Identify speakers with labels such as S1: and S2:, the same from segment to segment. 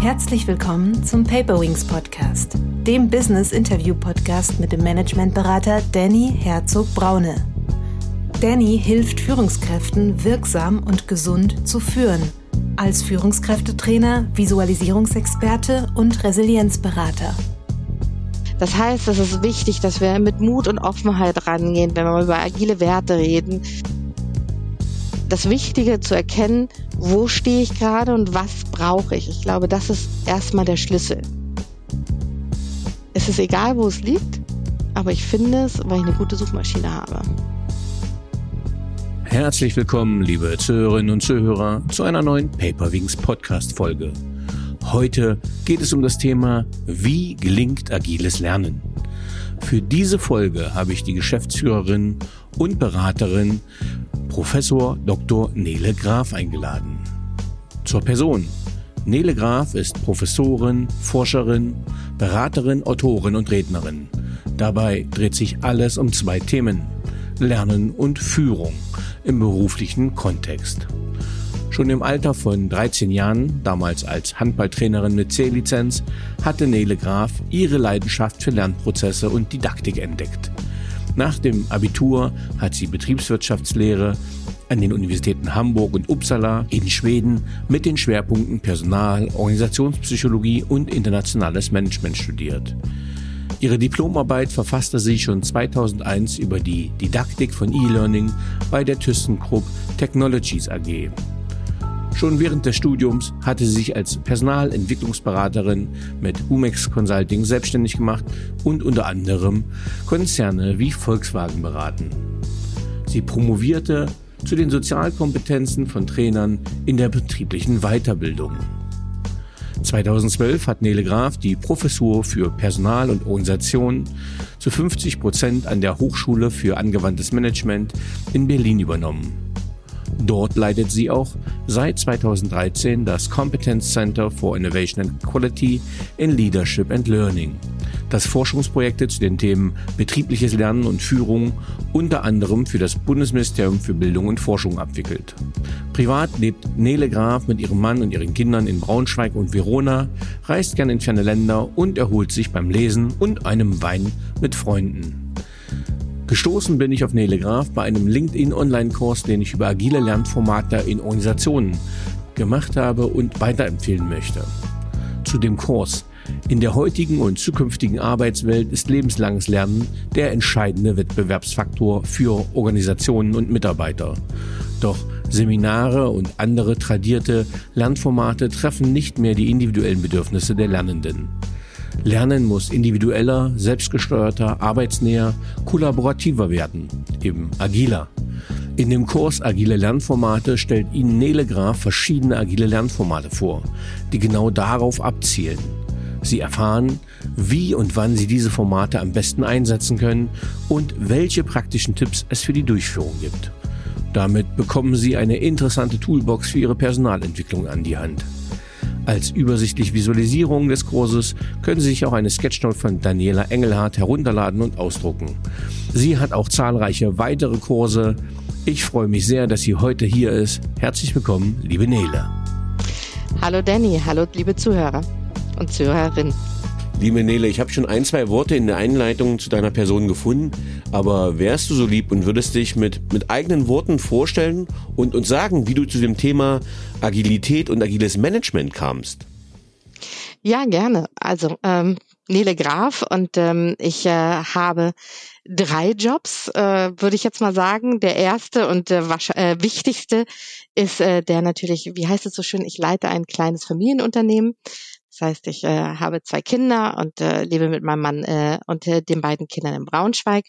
S1: Herzlich willkommen zum Paperwings Podcast, dem Business Interview Podcast mit dem Managementberater Danny Herzog Braune. Danny hilft Führungskräften wirksam und gesund zu führen, als Führungskräftetrainer, Visualisierungsexperte und Resilienzberater.
S2: Das heißt, es ist wichtig, dass wir mit Mut und Offenheit rangehen, wenn wir über agile Werte reden. Das Wichtige zu erkennen, wo stehe ich gerade und was brauche ich. Ich glaube, das ist erstmal der Schlüssel. Es ist egal, wo es liegt, aber ich finde es, weil ich eine gute Suchmaschine habe.
S3: Herzlich willkommen, liebe Zuhörerinnen und Zuhörer, zu einer neuen Paperwings Podcast Folge. Heute geht es um das Thema, wie gelingt agiles Lernen? Für diese Folge habe ich die Geschäftsführerin und Beraterin Professor Dr. Nele Graf eingeladen. Zur Person. Nele Graf ist Professorin, Forscherin, Beraterin, Autorin und Rednerin. Dabei dreht sich alles um zwei Themen. Lernen und Führung im beruflichen Kontext. Schon im Alter von 13 Jahren, damals als Handballtrainerin mit C-Lizenz, hatte Nele Graf ihre Leidenschaft für Lernprozesse und Didaktik entdeckt. Nach dem Abitur hat sie Betriebswirtschaftslehre an den Universitäten Hamburg und Uppsala in Schweden mit den Schwerpunkten Personal, Organisationspsychologie und internationales Management studiert. Ihre Diplomarbeit verfasste sie schon 2001 über die Didaktik von E-Learning bei der ThyssenKrupp Technologies AG. Schon während des Studiums hatte sie sich als Personalentwicklungsberaterin mit Humex Consulting selbstständig gemacht und unter anderem Konzerne wie Volkswagen beraten. Sie promovierte zu den Sozialkompetenzen von Trainern in der betrieblichen Weiterbildung. 2012 hat Nele Graf die Professur für Personal und Organisation zu 50 Prozent an der Hochschule für angewandtes Management in Berlin übernommen. Dort leitet sie auch seit 2013 das Competence Center for Innovation and Quality in Leadership and Learning, das Forschungsprojekte zu den Themen betriebliches Lernen und Führung unter anderem für das Bundesministerium für Bildung und Forschung abwickelt. Privat lebt Nele Graf mit ihrem Mann und ihren Kindern in Braunschweig und Verona, reist gern in ferne Länder und erholt sich beim Lesen und einem Wein mit Freunden. Gestoßen bin ich auf Nele Graf bei einem LinkedIn Online-Kurs, den ich über agile Lernformate in Organisationen gemacht habe und weiterempfehlen möchte. Zu dem Kurs. In der heutigen und zukünftigen Arbeitswelt ist lebenslanges Lernen der entscheidende Wettbewerbsfaktor für Organisationen und Mitarbeiter. Doch Seminare und andere tradierte Lernformate treffen nicht mehr die individuellen Bedürfnisse der Lernenden. Lernen muss individueller, selbstgesteuerter, arbeitsnäher, kollaborativer werden, eben agiler. In dem Kurs Agile Lernformate stellt Ihnen Nele Graf verschiedene agile Lernformate vor, die genau darauf abzielen. Sie erfahren, wie und wann Sie diese Formate am besten einsetzen können und welche praktischen Tipps es für die Durchführung gibt. Damit bekommen Sie eine interessante Toolbox für Ihre Personalentwicklung an die Hand. Als übersichtliche Visualisierung des Kurses können Sie sich auch eine Sketchnote von Daniela Engelhardt herunterladen und ausdrucken. Sie hat auch zahlreiche weitere Kurse. Ich freue mich sehr, dass sie heute hier ist. Herzlich willkommen, liebe Nele.
S2: Hallo Danny, hallo liebe Zuhörer und Zuhörerinnen.
S3: Liebe Nele, ich habe schon ein, zwei Worte in der Einleitung zu deiner Person gefunden, aber wärst du so lieb und würdest dich mit, mit eigenen Worten vorstellen und uns sagen, wie du zu dem Thema Agilität und agiles Management kamst?
S2: Ja, gerne. Also, ähm, Nele Graf und ähm, ich äh, habe drei Jobs, äh, würde ich jetzt mal sagen. Der erste und äh, äh, wichtigste ist äh, der natürlich, wie heißt es so schön, ich leite ein kleines Familienunternehmen. Das heißt, ich äh, habe zwei Kinder und äh, lebe mit meinem Mann äh, und äh, den beiden Kindern in Braunschweig.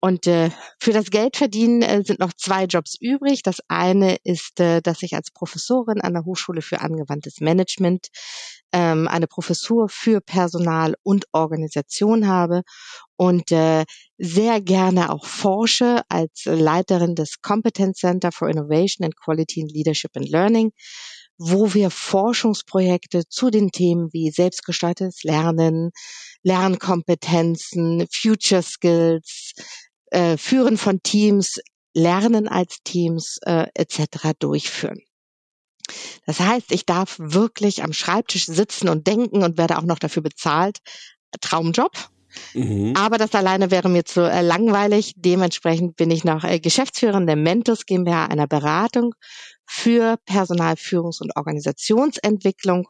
S2: Und äh, für das Geldverdienen äh, sind noch zwei Jobs übrig. Das eine ist, äh, dass ich als Professorin an der Hochschule für angewandtes Management ähm, eine Professur für Personal und Organisation habe und äh, sehr gerne auch forsche als Leiterin des Competence Center for Innovation and Quality in Leadership and Learning wo wir Forschungsprojekte zu den Themen wie selbstgestaltetes Lernen, Lernkompetenzen, Future Skills, äh, Führen von Teams, Lernen als Teams äh, etc. durchführen. Das heißt, ich darf wirklich am Schreibtisch sitzen und denken und werde auch noch dafür bezahlt. Traumjob. Mhm. Aber das alleine wäre mir zu äh, langweilig. Dementsprechend bin ich noch äh, Geschäftsführerin der Mentos GmbH, einer Beratung für Personalführungs- und Organisationsentwicklung.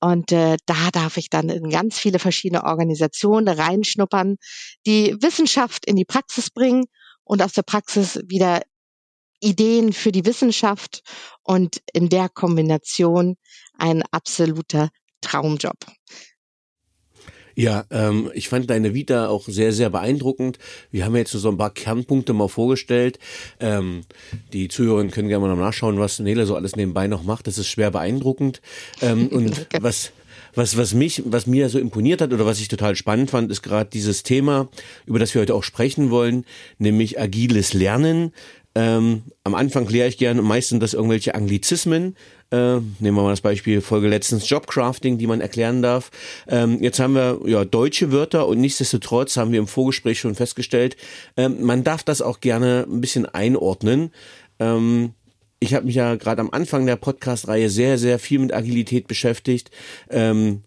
S2: Und äh, da darf ich dann in ganz viele verschiedene Organisationen reinschnuppern, die Wissenschaft in die Praxis bringen und aus der Praxis wieder Ideen für die Wissenschaft und in der Kombination ein absoluter Traumjob.
S4: Ja, ähm, ich fand deine Vita auch sehr, sehr beeindruckend. Wir haben jetzt so ein paar Kernpunkte mal vorgestellt. Ähm, die Zuhörerinnen können gerne mal nachschauen, was Nele so alles nebenbei noch macht. Das ist schwer beeindruckend. Ähm, und was was, was mich, was mir so imponiert hat oder was ich total spannend fand, ist gerade dieses Thema, über das wir heute auch sprechen wollen, nämlich agiles Lernen. Ähm, am Anfang kläre ich gerne meistens das irgendwelche Anglizismen. Äh, nehmen wir mal das Beispiel Folge letztens Jobcrafting, die man erklären darf. Ähm, jetzt haben wir ja deutsche Wörter und nichtsdestotrotz haben wir im Vorgespräch schon festgestellt, ähm, man darf das auch gerne ein bisschen einordnen. Ähm, ich habe mich ja gerade am Anfang der Podcast-Reihe sehr, sehr viel mit Agilität beschäftigt. Ähm,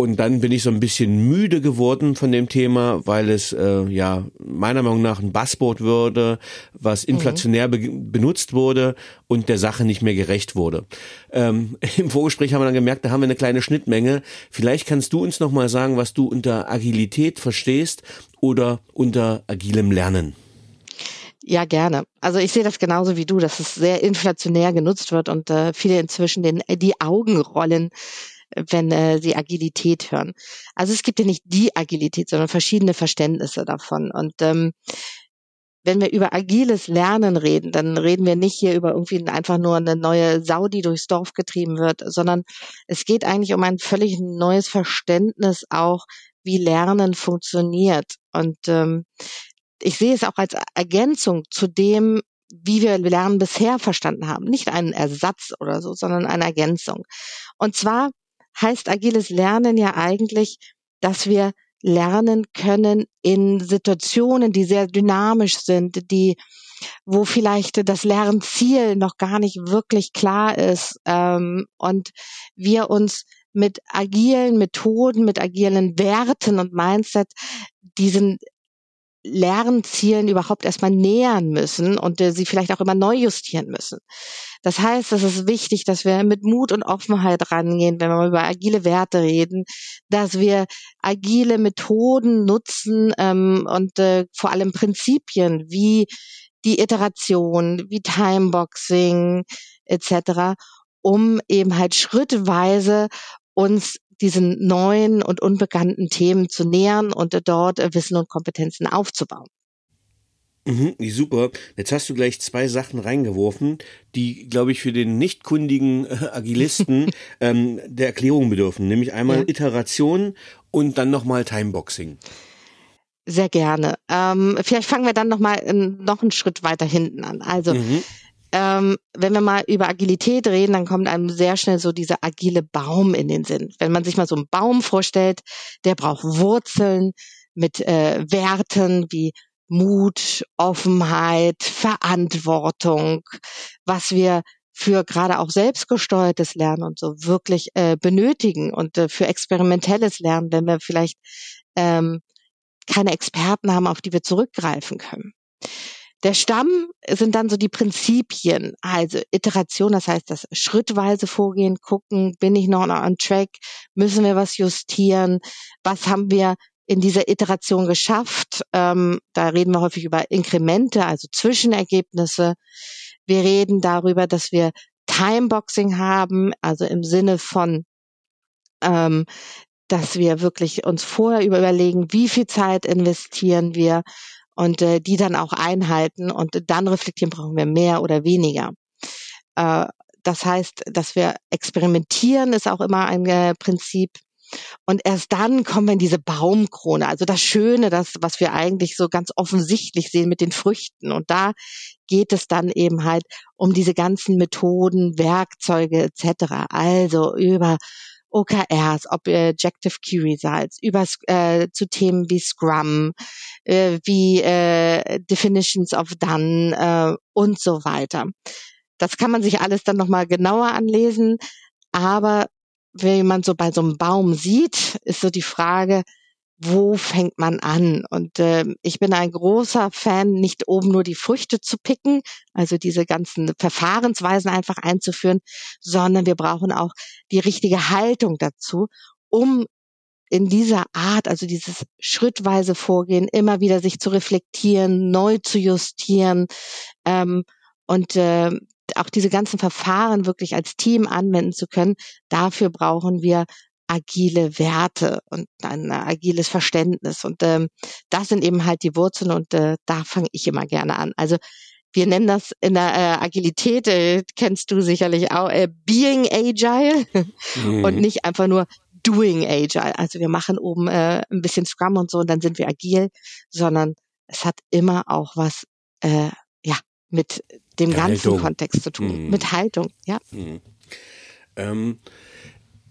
S4: und dann bin ich so ein bisschen müde geworden von dem Thema, weil es äh, ja meiner Meinung nach ein Buzzword würde, was mhm. inflationär be benutzt wurde und der Sache nicht mehr gerecht wurde. Ähm, Im Vorgespräch haben wir dann gemerkt, da haben wir eine kleine Schnittmenge. Vielleicht kannst du uns noch mal sagen, was du unter Agilität verstehst oder unter agilem Lernen.
S2: Ja, gerne. Also ich sehe das genauso wie du, dass es sehr inflationär genutzt wird und äh, viele inzwischen den, die Augen rollen, wenn äh, sie Agilität hören. Also es gibt ja nicht die Agilität, sondern verschiedene Verständnisse davon. Und ähm, wenn wir über agiles Lernen reden, dann reden wir nicht hier über irgendwie einfach nur eine neue Sau, die durchs Dorf getrieben wird, sondern es geht eigentlich um ein völlig neues Verständnis auch, wie Lernen funktioniert. Und ähm, ich sehe es auch als Ergänzung zu dem, wie wir Lernen bisher verstanden haben. Nicht einen Ersatz oder so, sondern eine Ergänzung. Und zwar heißt agiles Lernen ja eigentlich, dass wir lernen können in Situationen, die sehr dynamisch sind, die wo vielleicht das Lernziel noch gar nicht wirklich klar ist ähm, und wir uns mit agilen Methoden, mit agilen Werten und Mindset diesen Lernzielen überhaupt erstmal nähern müssen und äh, sie vielleicht auch immer neu justieren müssen. Das heißt, es ist wichtig, dass wir mit Mut und Offenheit rangehen, wenn wir über agile Werte reden, dass wir agile Methoden nutzen ähm, und äh, vor allem Prinzipien wie die Iteration, wie Timeboxing etc., um eben halt schrittweise uns diesen neuen und unbekannten Themen zu nähern und dort Wissen und Kompetenzen aufzubauen.
S4: Mhm, super. Jetzt hast du gleich zwei Sachen reingeworfen, die, glaube ich, für den nicht kundigen äh, Agilisten ähm, der Erklärung bedürfen. Nämlich einmal ja. Iteration und dann nochmal Timeboxing.
S2: Sehr gerne. Ähm, vielleicht fangen wir dann nochmal noch einen Schritt weiter hinten an. Also mhm ähm, wenn wir mal über Agilität reden, dann kommt einem sehr schnell so dieser agile Baum in den Sinn. Wenn man sich mal so einen Baum vorstellt, der braucht Wurzeln mit äh, Werten wie Mut, Offenheit, Verantwortung, was wir für gerade auch selbstgesteuertes Lernen und so wirklich äh, benötigen und äh, für experimentelles Lernen, wenn wir vielleicht ähm, keine Experten haben, auf die wir zurückgreifen können. Der Stamm sind dann so die Prinzipien, also Iteration, das heißt das schrittweise Vorgehen, gucken, bin ich noch on track, müssen wir was justieren, was haben wir in dieser Iteration geschafft. Ähm, da reden wir häufig über Inkremente, also Zwischenergebnisse. Wir reden darüber, dass wir Timeboxing haben, also im Sinne von ähm, dass wir wirklich uns vorher überlegen, wie viel Zeit investieren wir, und äh, die dann auch einhalten und dann reflektieren, brauchen wir mehr oder weniger. Äh, das heißt, dass wir experimentieren, ist auch immer ein äh, Prinzip. Und erst dann kommen wir in diese Baumkrone. Also das Schöne, das, was wir eigentlich so ganz offensichtlich sehen mit den Früchten. Und da geht es dann eben halt um diese ganzen Methoden, Werkzeuge etc. Also über OKRs, Objective Key Results, über äh, zu Themen wie Scrum, äh, wie äh, Definitions of Done äh, und so weiter. das kann man sich alles dann nochmal genauer anlesen. Aber wenn man so bei so einem Baum sieht, ist so die Frage, wo fängt man an? Und äh, ich bin ein großer Fan, nicht oben nur die Früchte zu picken, also diese ganzen Verfahrensweisen einfach einzuführen, sondern wir brauchen auch die richtige Haltung dazu, um in dieser Art, also dieses schrittweise Vorgehen, immer wieder sich zu reflektieren, neu zu justieren ähm, und äh, auch diese ganzen Verfahren wirklich als Team anwenden zu können. Dafür brauchen wir agile Werte und ein agiles Verständnis. Und ähm, das sind eben halt die Wurzeln und äh, da fange ich immer gerne an. Also wir nennen das in der äh, Agilität, äh, kennst du sicherlich auch, äh, Being Agile mhm. und nicht einfach nur Doing Agile. Also wir machen oben äh, ein bisschen Scrum und so und dann sind wir agil, sondern es hat immer auch was äh, ja mit dem ganzen Haltung. Kontext zu tun, mhm. mit Haltung, ja. Mhm.
S4: Ähm,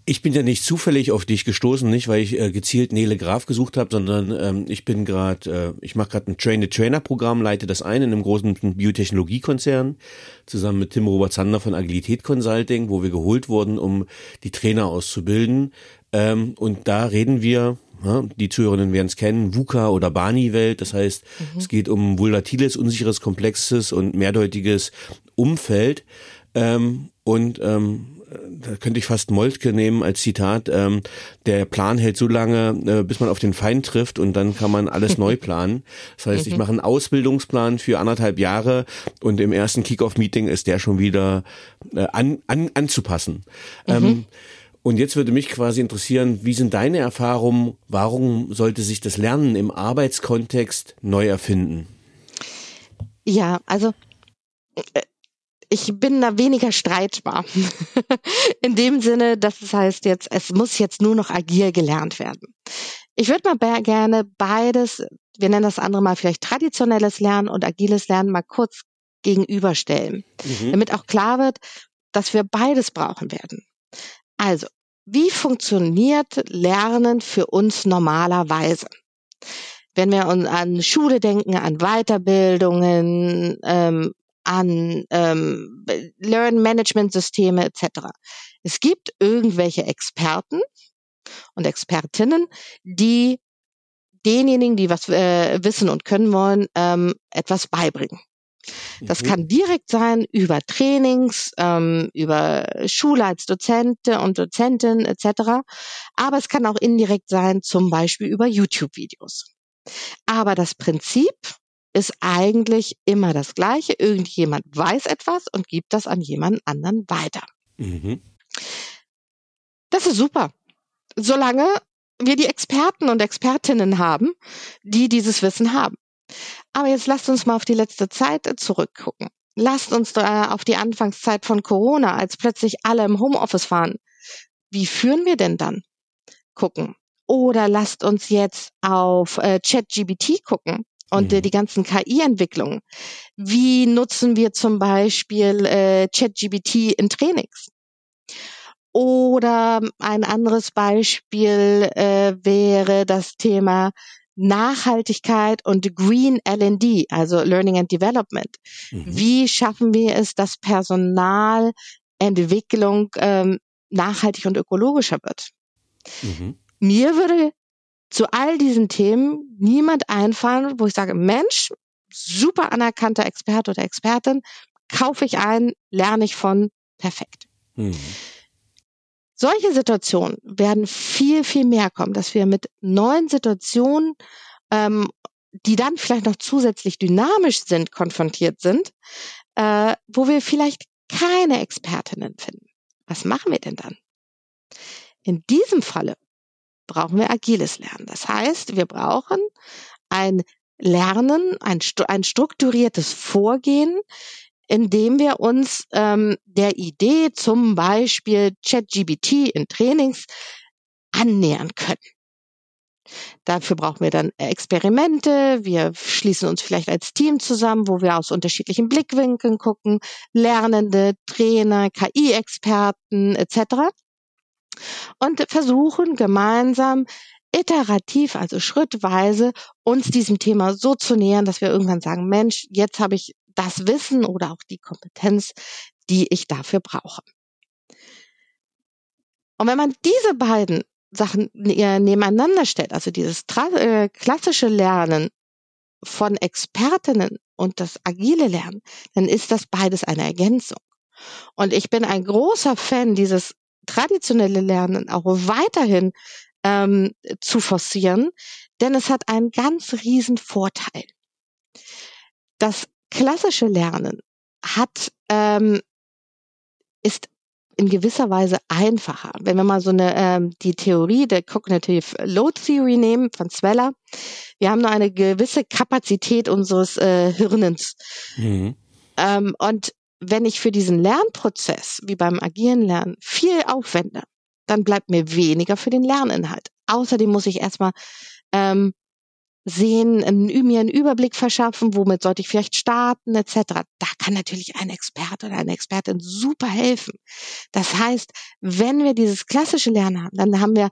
S4: ich bin ja nicht zufällig auf dich gestoßen, nicht weil ich äh, gezielt Nele Graf gesucht habe, sondern ähm, ich bin gerade, äh, ich mache gerade ein Train-the-Trainer-Programm, leite das ein in einem großen Biotechnologiekonzern zusammen mit Tim Robert Zander von Agilität Consulting, wo wir geholt wurden, um die Trainer auszubilden. Ähm, und da reden wir, die Zuhörerinnen werden es kennen, VUCA oder Bani-Welt. Das heißt, mhm. es geht um volatiles, unsicheres, komplexes und mehrdeutiges Umfeld. Ähm, und ähm, da könnte ich fast Moltke nehmen als Zitat, ähm, der Plan hält so lange, äh, bis man auf den Feind trifft und dann kann man alles neu planen. Das heißt, ich mhm. mache einen Ausbildungsplan für anderthalb Jahre und im ersten Kick-Off-Meeting ist der schon wieder äh, an, an, anzupassen. Mhm. Ähm, und jetzt würde mich quasi interessieren, wie sind deine Erfahrungen? Warum sollte sich das Lernen im Arbeitskontext neu erfinden?
S2: Ja, also äh, ich bin da weniger streitbar. In dem Sinne, dass es heißt jetzt, es muss jetzt nur noch agil gelernt werden. Ich würde mal gerne beides, wir nennen das andere mal vielleicht traditionelles Lernen und agiles Lernen mal kurz gegenüberstellen, mhm. damit auch klar wird, dass wir beides brauchen werden. Also, wie funktioniert Lernen für uns normalerweise? Wenn wir an Schule denken, an Weiterbildungen, ähm, an ähm, Learn-Management-Systeme etc. Es gibt irgendwelche Experten und Expertinnen, die denjenigen, die was äh, wissen und können wollen, ähm, etwas beibringen. Das mhm. kann direkt sein über Trainings, ähm, über Schule als Dozente und Dozentin etc. Aber es kann auch indirekt sein, zum Beispiel über YouTube-Videos. Aber das Prinzip ist eigentlich immer das Gleiche. Irgendjemand weiß etwas und gibt das an jemand anderen weiter. Mhm. Das ist super. Solange wir die Experten und Expertinnen haben, die dieses Wissen haben. Aber jetzt lasst uns mal auf die letzte Zeit zurückgucken. Lasst uns auf die Anfangszeit von Corona, als plötzlich alle im Homeoffice fahren. Wie führen wir denn dann? Gucken. Oder lasst uns jetzt auf äh, ChatGBT gucken und äh, mhm. die ganzen KI-Entwicklungen. Wie nutzen wir zum Beispiel äh, ChatGBT in Trainings? Oder ein anderes Beispiel äh, wäre das Thema Nachhaltigkeit und Green L&D, also Learning and Development. Mhm. Wie schaffen wir es, dass Personalentwicklung ähm, nachhaltig und ökologischer wird? Mhm. Mir würde zu all diesen Themen niemand einfallen, wo ich sage, Mensch, super anerkannter Experte oder Expertin, kaufe ich ein, lerne ich von, perfekt. Mhm. Solche Situationen werden viel, viel mehr kommen, dass wir mit neuen Situationen, ähm, die dann vielleicht noch zusätzlich dynamisch sind, konfrontiert sind, äh, wo wir vielleicht keine Expertinnen finden. Was machen wir denn dann? In diesem Falle brauchen wir agiles Lernen. Das heißt, wir brauchen ein Lernen, ein, ein strukturiertes Vorgehen, in dem wir uns ähm, der Idee zum Beispiel ChatGBT in Trainings annähern können. Dafür brauchen wir dann Experimente. Wir schließen uns vielleicht als Team zusammen, wo wir aus unterschiedlichen Blickwinkeln gucken, Lernende, Trainer, KI-Experten etc und versuchen gemeinsam iterativ, also schrittweise, uns diesem Thema so zu nähern, dass wir irgendwann sagen, Mensch, jetzt habe ich das Wissen oder auch die Kompetenz, die ich dafür brauche. Und wenn man diese beiden Sachen äh, nebeneinander stellt, also dieses äh, klassische Lernen von Expertinnen und das agile Lernen, dann ist das beides eine Ergänzung. Und ich bin ein großer Fan dieses traditionelle Lernen auch weiterhin ähm, zu forcieren, denn es hat einen ganz riesen Vorteil. Das klassische Lernen hat ähm, ist in gewisser Weise einfacher. Wenn wir mal so eine ähm, die Theorie der Cognitive Load Theory nehmen von Zweller, wir haben nur eine gewisse Kapazität unseres äh, Hirnens. Mhm. Ähm, und wenn ich für diesen Lernprozess, wie beim agilen Lernen, viel aufwende, dann bleibt mir weniger für den Lerninhalt. Außerdem muss ich erstmal ähm, sehen, mir einen Überblick verschaffen, womit sollte ich vielleicht starten, etc. Da kann natürlich ein Experte oder eine Expertin super helfen. Das heißt, wenn wir dieses klassische Lernen haben, dann haben wir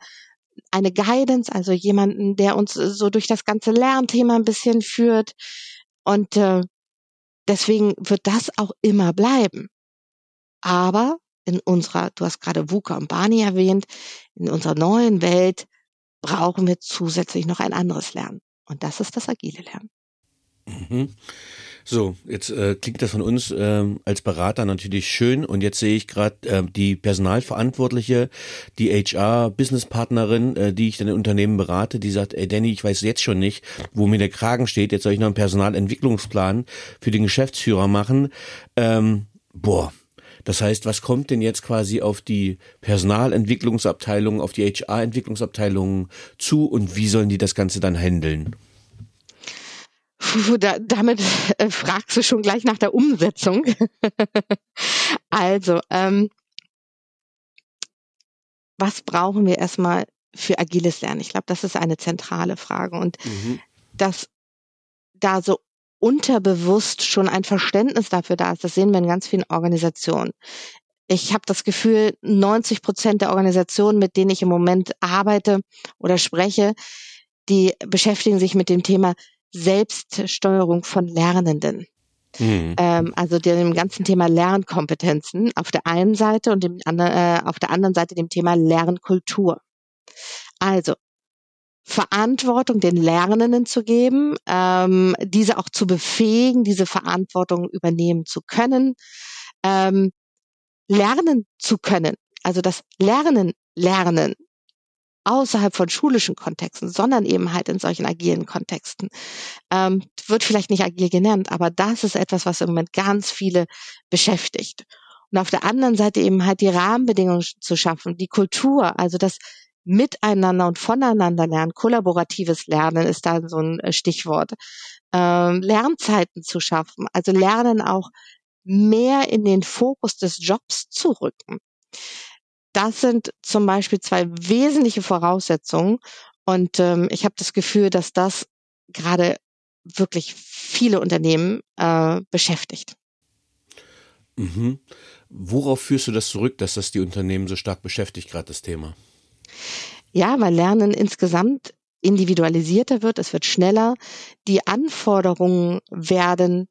S2: eine Guidance, also jemanden, der uns so durch das ganze Lernthema ein bisschen führt. Und äh, deswegen wird das auch immer bleiben. Aber in unserer, du hast gerade VUCA und Barney erwähnt, in unserer neuen Welt brauchen wir zusätzlich noch ein anderes Lernen. Und das ist das agile Lernen.
S4: Mhm. So, jetzt äh, klingt das von uns äh, als Berater natürlich schön und jetzt sehe ich gerade äh, die Personalverantwortliche, die HR-Businesspartnerin, äh, die ich dann in Unternehmen berate, die sagt, ey Danny, ich weiß jetzt schon nicht, wo mir der Kragen steht, jetzt soll ich noch einen Personalentwicklungsplan für den Geschäftsführer machen. Ähm, boah, das heißt, was kommt denn jetzt quasi auf die Personalentwicklungsabteilung, auf die HR-Entwicklungsabteilung zu und wie sollen die das Ganze dann handeln?
S2: Da, damit äh, fragst du schon gleich nach der Umsetzung. also, ähm, was brauchen wir erstmal für agiles Lernen? Ich glaube, das ist eine zentrale Frage und mhm. dass da so unterbewusst schon ein Verständnis dafür da ist. Das sehen wir in ganz vielen Organisationen. Ich habe das Gefühl, 90 Prozent der Organisationen, mit denen ich im Moment arbeite oder spreche, die beschäftigen sich mit dem Thema Selbststeuerung von Lernenden. Mhm. Ähm, also dem ganzen Thema Lernkompetenzen auf der einen Seite und dem, äh, auf der anderen Seite dem Thema Lernkultur. Also Verantwortung den Lernenden zu geben, ähm, diese auch zu befähigen, diese Verantwortung übernehmen zu können, ähm, lernen zu können, also das Lernen lernen außerhalb von schulischen Kontexten, sondern eben halt in solchen agilen Kontexten. Ähm, wird vielleicht nicht agil genannt, aber das ist etwas, was im Moment ganz viele beschäftigt. Und auf der anderen Seite eben halt die Rahmenbedingungen zu schaffen, die Kultur, also das miteinander und voneinander lernen. Kollaboratives Lernen ist da so ein äh, Stichwort. Ähm, Lernzeiten zu schaffen, also Lernen auch mehr in den Fokus des Jobs zu rücken. Das sind zum Beispiel zwei wesentliche Voraussetzungen. Und ähm, ich habe das Gefühl, dass das gerade wirklich viele Unternehmen äh, beschäftigt.
S4: Mhm. Worauf führst du das zurück, dass das die Unternehmen so stark beschäftigt, gerade das Thema?
S2: Ja, weil Lernen insgesamt individualisierter wird, es wird schneller, die Anforderungen werden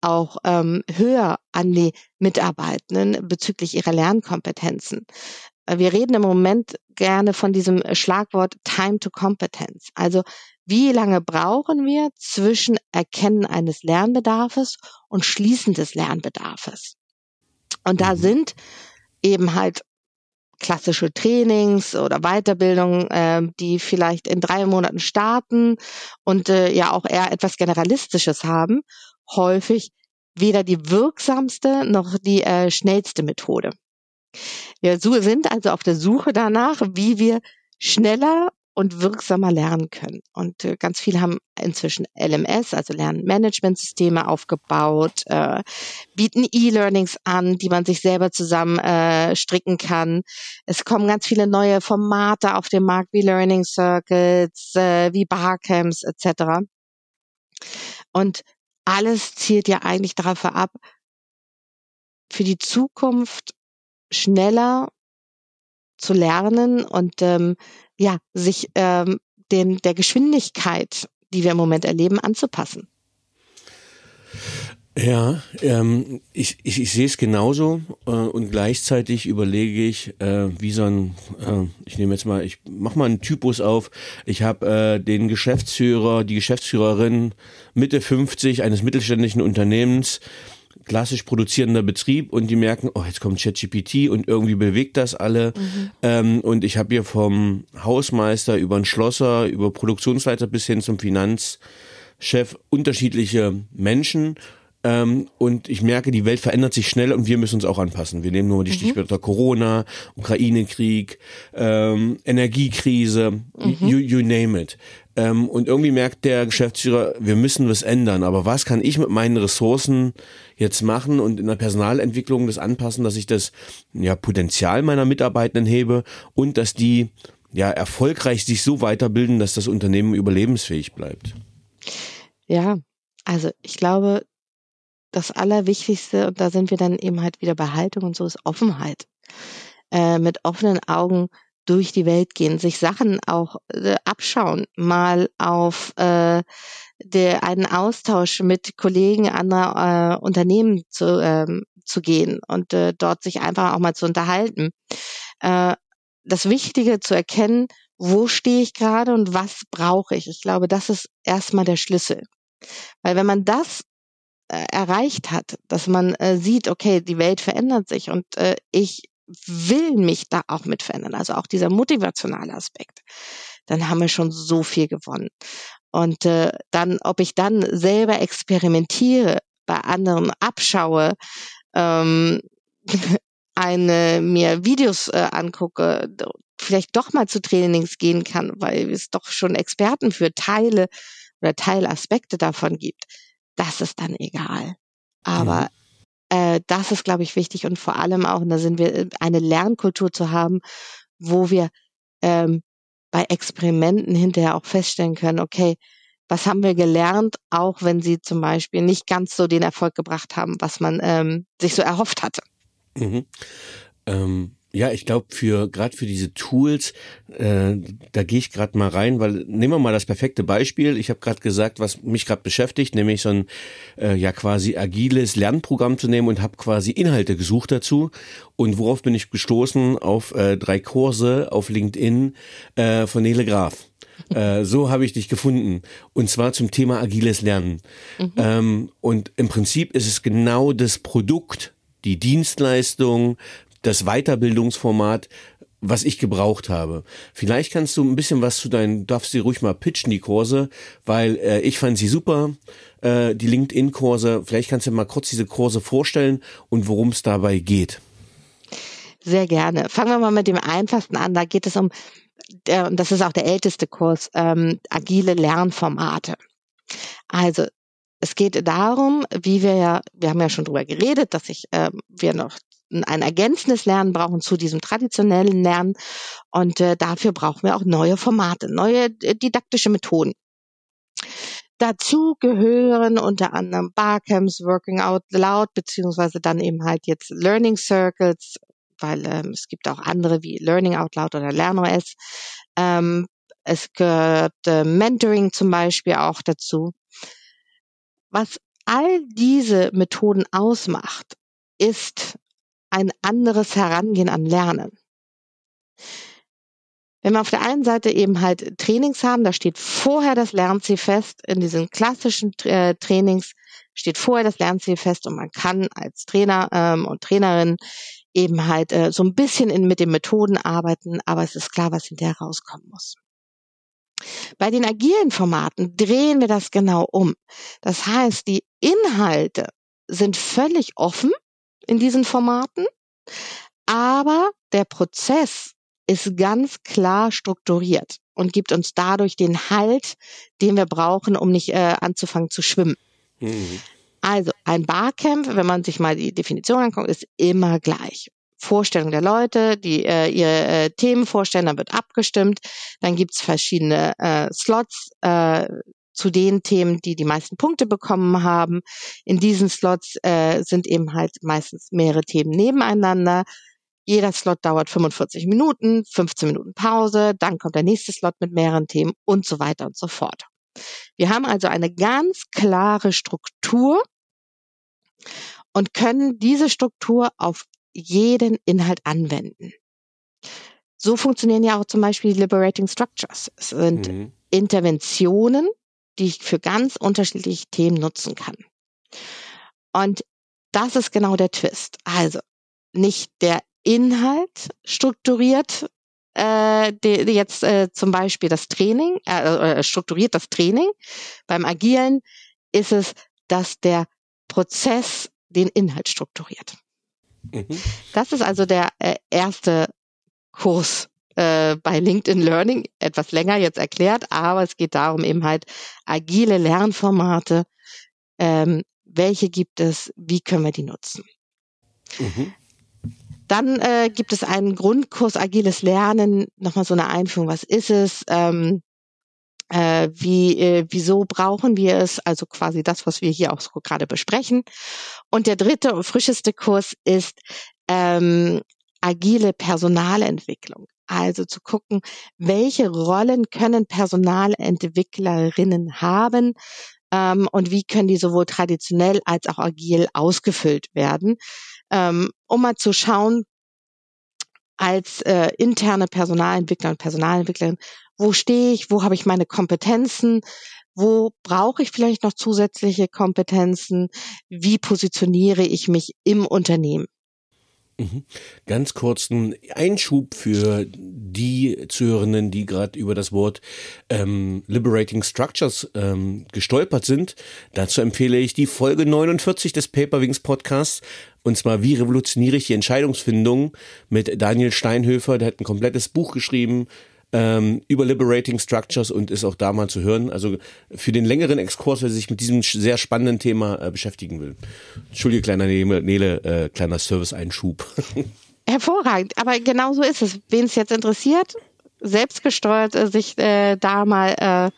S2: auch ähm, höher an die Mitarbeitenden bezüglich ihrer Lernkompetenzen. Äh, wir reden im Moment gerne von diesem Schlagwort Time to Competence. Also wie lange brauchen wir zwischen Erkennen eines Lernbedarfes und Schließen des Lernbedarfes? Und da mhm. sind eben halt klassische Trainings oder Weiterbildungen, äh, die vielleicht in drei Monaten starten und äh, ja auch eher etwas Generalistisches haben, häufig weder die wirksamste noch die äh, schnellste Methode. Wir sind also auf der Suche danach, wie wir schneller und wirksamer lernen können. Und äh, ganz viele haben inzwischen LMS, also Lernmanagementsysteme aufgebaut, äh, bieten E-Learnings an, die man sich selber zusammen äh, stricken kann. Es kommen ganz viele neue Formate auf den Markt wie Learning Circuits, äh, wie Barcamps etc. Und alles zielt ja eigentlich darauf ab, für die Zukunft schneller zu lernen und ähm, ja, sich ähm, den, der Geschwindigkeit, die wir im Moment erleben, anzupassen.
S4: Ja, ähm, ich, ich, ich sehe es genauso äh, und gleichzeitig überlege ich, äh, wie so ein, äh, ich nehme jetzt mal, ich mach mal einen Typus auf. Ich habe äh, den Geschäftsführer, die Geschäftsführerin Mitte 50 eines mittelständischen Unternehmens, klassisch produzierender Betrieb und die merken, oh, jetzt kommt ChatGPT und irgendwie bewegt das alle. Mhm. Ähm, und ich habe hier vom Hausmeister über einen Schlosser, über Produktionsleiter bis hin zum Finanzchef unterschiedliche Menschen ähm, und ich merke, die Welt verändert sich schnell und wir müssen uns auch anpassen. Wir nehmen nur die mhm. Stichwörter Corona, Ukraine-Krieg, ähm, Energiekrise, mhm. you, you name it. Ähm, und irgendwie merkt der Geschäftsführer, wir müssen was ändern. Aber was kann ich mit meinen Ressourcen jetzt machen und in der Personalentwicklung das anpassen, dass ich das ja, Potenzial meiner Mitarbeitenden hebe und dass die ja erfolgreich sich so weiterbilden, dass das Unternehmen überlebensfähig bleibt.
S2: Ja, also ich glaube, das Allerwichtigste, und da sind wir dann eben halt wieder bei Haltung und so, ist Offenheit. Äh, mit offenen Augen durch die Welt gehen, sich Sachen auch äh, abschauen, mal auf äh, der, einen Austausch mit Kollegen anderer äh, Unternehmen zu, ähm, zu gehen und äh, dort sich einfach auch mal zu unterhalten. Äh, das Wichtige zu erkennen, wo stehe ich gerade und was brauche ich. Ich glaube, das ist erstmal der Schlüssel. Weil wenn man das erreicht hat, dass man äh, sieht, okay, die Welt verändert sich und äh, ich will mich da auch mit verändern, also auch dieser motivationale Aspekt, dann haben wir schon so viel gewonnen. Und äh, dann, ob ich dann selber experimentiere, bei anderen abschaue, ähm, eine mir Videos äh, angucke, vielleicht doch mal zu Trainings gehen kann, weil es doch schon Experten für Teile oder Teilaspekte davon gibt das ist dann egal. Aber äh, das ist, glaube ich, wichtig und vor allem auch, und da sind wir, äh, eine Lernkultur zu haben, wo wir ähm, bei Experimenten hinterher auch feststellen können, okay, was haben wir gelernt, auch wenn sie zum Beispiel nicht ganz so den Erfolg gebracht haben, was man ähm, sich so erhofft hatte.
S4: Mhm. Ähm, ja, ich glaube für gerade für diese Tools, äh, da gehe ich gerade mal rein, weil nehmen wir mal das perfekte Beispiel. Ich habe gerade gesagt, was mich gerade beschäftigt, nämlich so ein äh, ja quasi agiles Lernprogramm zu nehmen und habe quasi Inhalte gesucht dazu. Und worauf bin ich gestoßen? Auf äh, drei Kurse auf LinkedIn äh, von Nele Graf. Äh, so habe ich dich gefunden. Und zwar zum Thema agiles Lernen. Mhm. Ähm, und im Prinzip ist es genau das Produkt, die Dienstleistung, das Weiterbildungsformat, was ich gebraucht habe. Vielleicht kannst du ein bisschen was zu deinen, darfst du ruhig mal pitchen, die Kurse, weil äh, ich fand sie super, äh, die LinkedIn-Kurse. Vielleicht kannst du mal kurz diese Kurse vorstellen und worum es dabei geht.
S2: Sehr gerne. Fangen wir mal mit dem einfachsten an. Da geht es um, der, und das ist auch der älteste Kurs, ähm, agile Lernformate. Also es geht darum, wie wir ja, wir haben ja schon drüber geredet, dass ich, äh, wir noch ein ergänzendes Lernen brauchen zu diesem traditionellen Lernen. Und äh, dafür brauchen wir auch neue Formate, neue äh, didaktische Methoden. Dazu gehören unter anderem Barcamps, Working Out Loud, beziehungsweise dann eben halt jetzt Learning Circles, weil ähm, es gibt auch andere wie Learning Out Loud oder LernOS. Ähm, es gehört äh, Mentoring zum Beispiel auch dazu. Was all diese Methoden ausmacht, ist ein anderes Herangehen an Lernen. Wenn wir auf der einen Seite eben halt Trainings haben, da steht vorher das Lernziel fest, in diesen klassischen äh, Trainings steht vorher das Lernziel fest und man kann als Trainer ähm, und Trainerin eben halt äh, so ein bisschen in, mit den Methoden arbeiten, aber es ist klar, was hinterher rauskommen muss. Bei den agilen Formaten drehen wir das genau um. Das heißt, die Inhalte sind völlig offen in diesen Formaten, aber der Prozess ist ganz klar strukturiert und gibt uns dadurch den Halt, den wir brauchen, um nicht äh, anzufangen zu schwimmen. Mhm. Also ein Barcamp, wenn man sich mal die Definition anguckt, ist immer gleich. Vorstellung der Leute, die äh, ihre äh, Themen vorstellen, dann wird abgestimmt, dann gibt's verschiedene äh, Slots, äh, zu den Themen, die die meisten Punkte bekommen haben. In diesen Slots äh, sind eben halt meistens mehrere Themen nebeneinander. Jeder Slot dauert 45 Minuten, 15 Minuten Pause, dann kommt der nächste Slot mit mehreren Themen und so weiter und so fort. Wir haben also eine ganz klare Struktur und können diese Struktur auf jeden Inhalt anwenden. So funktionieren ja auch zum Beispiel Liberating Structures. Es sind mhm. Interventionen, die ich für ganz unterschiedliche Themen nutzen kann. Und das ist genau der Twist. Also nicht der Inhalt strukturiert äh, die, jetzt äh, zum Beispiel das Training, äh, strukturiert das Training. Beim Agilen ist es, dass der Prozess den Inhalt strukturiert. Mhm. Das ist also der äh, erste Kurs äh, bei LinkedIn Learning, etwas länger jetzt erklärt, aber es geht darum eben halt agile Lernformate, ähm, welche gibt es, wie können wir die nutzen. Mhm. Dann äh, gibt es einen Grundkurs Agiles Lernen, nochmal so eine Einführung, was ist es, ähm, äh, wie, äh, wieso brauchen wir es, also quasi das, was wir hier auch so gerade besprechen. Und der dritte und frischeste Kurs ist ähm, agile Personalentwicklung. Also zu gucken, welche Rollen können Personalentwicklerinnen haben ähm, und wie können die sowohl traditionell als auch agil ausgefüllt werden ähm, um mal zu schauen, als äh, interne Personalentwickler und Personalentwicklerin, wo stehe ich, wo habe ich meine Kompetenzen, wo brauche ich vielleicht noch zusätzliche Kompetenzen, wie positioniere ich mich im Unternehmen.
S4: Mhm. Ganz kurzen Einschub für die Zuhörenden, die gerade über das Wort ähm, Liberating Structures ähm, gestolpert sind. Dazu empfehle ich die Folge 49 des Paperwings Podcasts. Und zwar, wie revolutioniere ich die Entscheidungsfindung mit Daniel Steinhöfer. Der hat ein komplettes Buch geschrieben ähm, über Liberating Structures und ist auch da mal zu hören. Also für den längeren Exkurs, wer sich mit diesem sehr spannenden Thema äh, beschäftigen will. Entschuldige, kleiner Nele, äh, kleiner Service-Einschub.
S2: Hervorragend, aber genau so ist es. Wen es jetzt interessiert, selbstgesteuert äh, sich äh, da mal äh,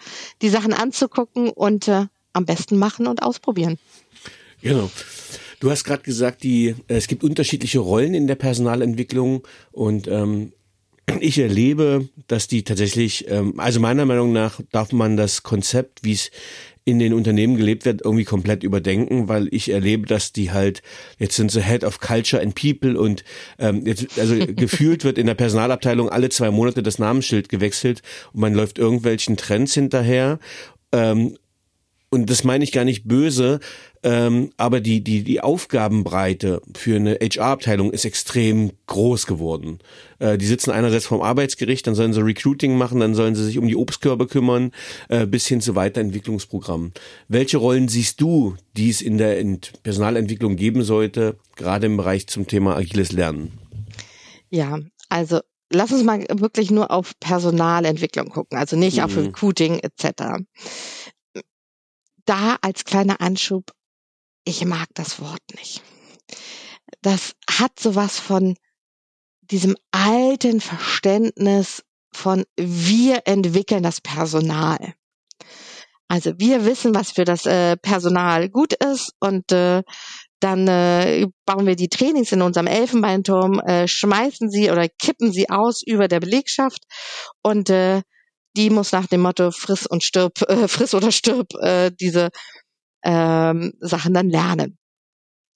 S2: die Sachen anzugucken und äh, am besten machen und ausprobieren.
S4: Genau. Du hast gerade gesagt, die, es gibt unterschiedliche Rollen in der Personalentwicklung und ähm, ich erlebe, dass die tatsächlich, ähm, also meiner Meinung nach darf man das Konzept, wie es in den Unternehmen gelebt wird, irgendwie komplett überdenken, weil ich erlebe, dass die halt, jetzt sind sie Head of Culture and People und ähm, jetzt, also gefühlt wird in der Personalabteilung alle zwei Monate das Namensschild gewechselt und man läuft irgendwelchen Trends hinterher. Ähm, und das meine ich gar nicht böse, ähm, aber die, die, die Aufgabenbreite für eine HR-Abteilung ist extrem groß geworden. Äh, die sitzen einerseits vom Arbeitsgericht, dann sollen sie Recruiting machen, dann sollen sie sich um die Obstkörbe kümmern, äh, bis hin zu Weiterentwicklungsprogrammen. Welche Rollen siehst du, die es in der Ent Personalentwicklung geben sollte, gerade im Bereich zum Thema agiles Lernen?
S2: Ja, also lass uns mal wirklich nur auf Personalentwicklung gucken, also nicht mhm. auf Recruiting etc. Da als kleiner Anschub ich mag das Wort nicht. Das hat sowas von diesem alten Verständnis von wir entwickeln das Personal. Also wir wissen, was für das äh, Personal gut ist und äh, dann äh, bauen wir die Trainings in unserem Elfenbeinturm, äh, schmeißen sie oder kippen sie aus über der Belegschaft und äh, die muss nach dem Motto friss und stirb, äh, friss oder stirb äh, diese ähm, Sachen dann lernen.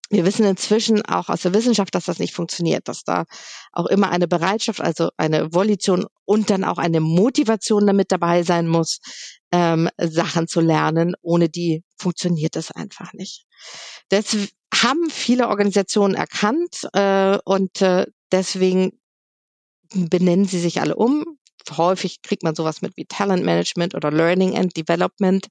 S2: Wir wissen inzwischen auch aus der Wissenschaft, dass das nicht funktioniert, dass da auch immer eine Bereitschaft, also eine Volition und dann auch eine Motivation damit dabei sein muss, ähm, Sachen zu lernen. Ohne die funktioniert das einfach nicht. Das haben viele Organisationen erkannt äh, und äh, deswegen benennen sie sich alle um. Häufig kriegt man sowas mit wie Talent Management oder Learning and Development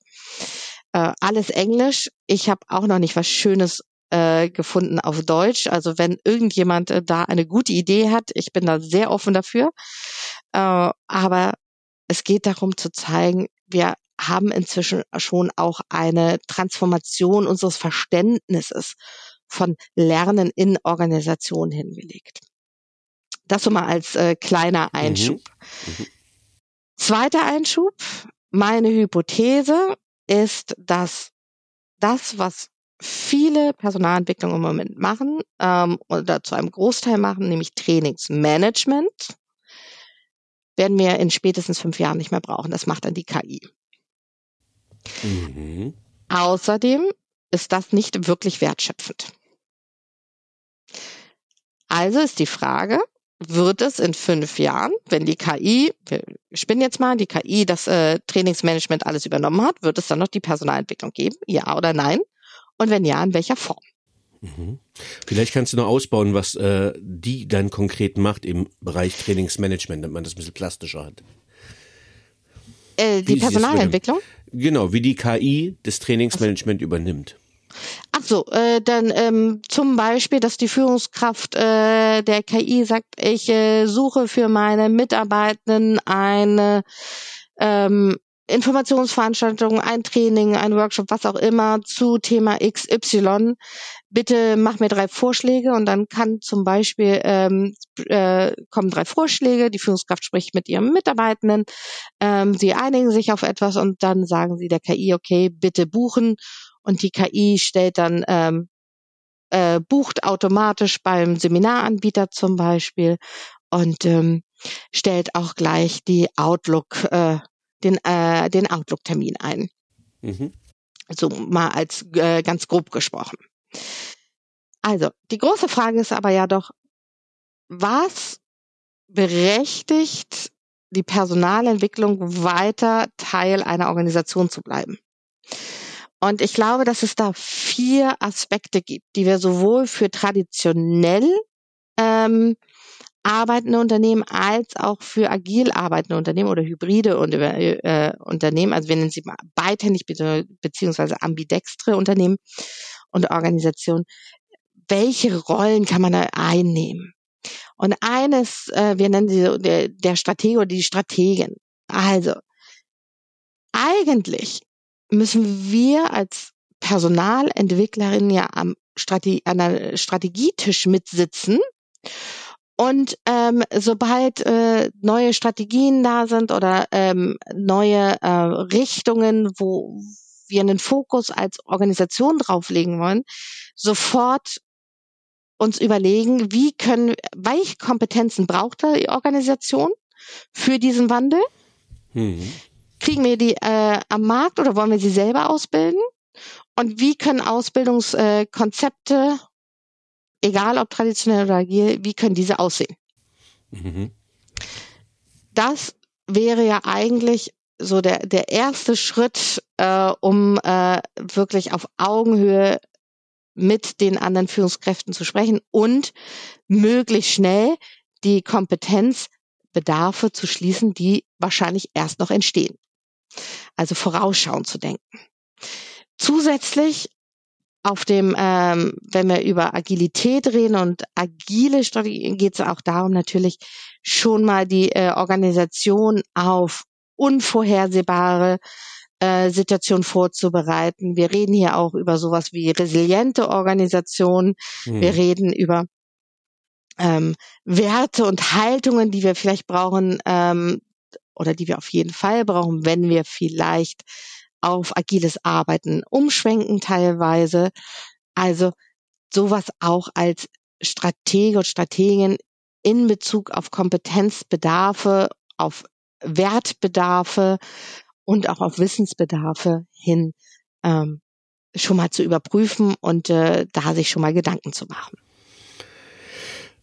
S2: äh, alles Englisch. Ich habe auch noch nicht was Schönes äh, gefunden auf Deutsch. Also wenn irgendjemand äh, da eine gute Idee hat, ich bin da sehr offen dafür. Äh, aber es geht darum zu zeigen, wir haben inzwischen schon auch eine Transformation unseres Verständnisses von Lernen in Organisationen hingelegt. Das so mal als äh, kleiner mhm. Einschub. Mhm. Mhm. Zweiter Einschub, meine Hypothese, ist, dass das, was viele Personalentwicklungen im Moment machen ähm, oder zu einem Großteil machen, nämlich Trainingsmanagement, werden wir in spätestens fünf Jahren nicht mehr brauchen. Das macht dann die KI. Mhm. Außerdem ist das nicht wirklich wertschöpfend. Also ist die Frage, wird es in fünf Jahren, wenn die KI, wir spinnen jetzt mal, die KI das äh, Trainingsmanagement alles übernommen hat, wird es dann noch die Personalentwicklung geben? Ja oder nein? Und wenn ja, in welcher Form?
S4: Mhm. Vielleicht kannst du noch ausbauen, was äh, die dann konkret macht im Bereich Trainingsmanagement, damit man das ein bisschen plastischer hat.
S2: Äh, die Personalentwicklung?
S4: Genau, wie die KI das Trainingsmanagement übernimmt.
S2: Ach so, äh, dann ähm, zum Beispiel, dass die Führungskraft äh, der KI sagt, ich äh, suche für meine Mitarbeitenden eine ähm, Informationsveranstaltung, ein Training, ein Workshop, was auch immer zu Thema XY. Bitte mach mir drei Vorschläge und dann kann zum Beispiel ähm, äh, kommen drei Vorschläge. Die Führungskraft spricht mit ihrem Mitarbeitenden, ähm, sie einigen sich auf etwas und dann sagen sie der KI, okay, bitte buchen und die KI stellt dann ähm, äh, bucht automatisch beim Seminaranbieter zum Beispiel und ähm, stellt auch gleich die Outlook, äh, den, äh, den Outlook-Termin ein. Mhm. So mal als äh, ganz grob gesprochen. Also, die große Frage ist aber ja doch, was berechtigt die Personalentwicklung weiter Teil einer Organisation zu bleiben? Und ich glaube, dass es da vier Aspekte gibt, die wir sowohl für traditionell ähm, arbeitende Unternehmen als auch für agil arbeitende Unternehmen oder hybride äh, Unternehmen, also wir nennen sie beidhändig beziehungsweise ambidextre Unternehmen und Organisationen, welche Rollen kann man da einnehmen? Und eines, äh, wir nennen sie der, der Stratege oder die Strategin. Also, eigentlich müssen wir als Personalentwicklerin ja am Strategie, an der Strategietisch mitsitzen. Und ähm, sobald äh, neue Strategien da sind oder ähm, neue äh, Richtungen, wo wir einen Fokus als Organisation drauflegen wollen, sofort uns überlegen, wie können, welche Kompetenzen braucht die Organisation für diesen Wandel? Mhm. Kriegen wir die äh, am Markt oder wollen wir sie selber ausbilden? Und wie können Ausbildungskonzepte, äh, egal ob traditionell oder agil, wie können diese aussehen? Mhm. Das wäre ja eigentlich so der, der erste Schritt, äh, um äh, wirklich auf Augenhöhe mit den anderen Führungskräften zu sprechen und möglichst schnell die Kompetenzbedarfe zu schließen, die wahrscheinlich erst noch entstehen also vorausschauend zu denken. Zusätzlich auf dem, ähm, wenn wir über Agilität reden und agile Strategien, geht es auch darum, natürlich schon mal die äh, Organisation auf unvorhersehbare äh, Situationen vorzubereiten. Wir reden hier auch über sowas wie resiliente Organisationen. Mhm. Wir reden über ähm, Werte und Haltungen, die wir vielleicht brauchen, ähm, oder die wir auf jeden Fall brauchen, wenn wir vielleicht auf agiles Arbeiten umschwenken teilweise. Also sowas auch als Stratege und Strategin in Bezug auf Kompetenzbedarfe, auf Wertbedarfe und auch auf Wissensbedarfe hin ähm, schon mal zu überprüfen und äh, da sich schon mal Gedanken zu machen.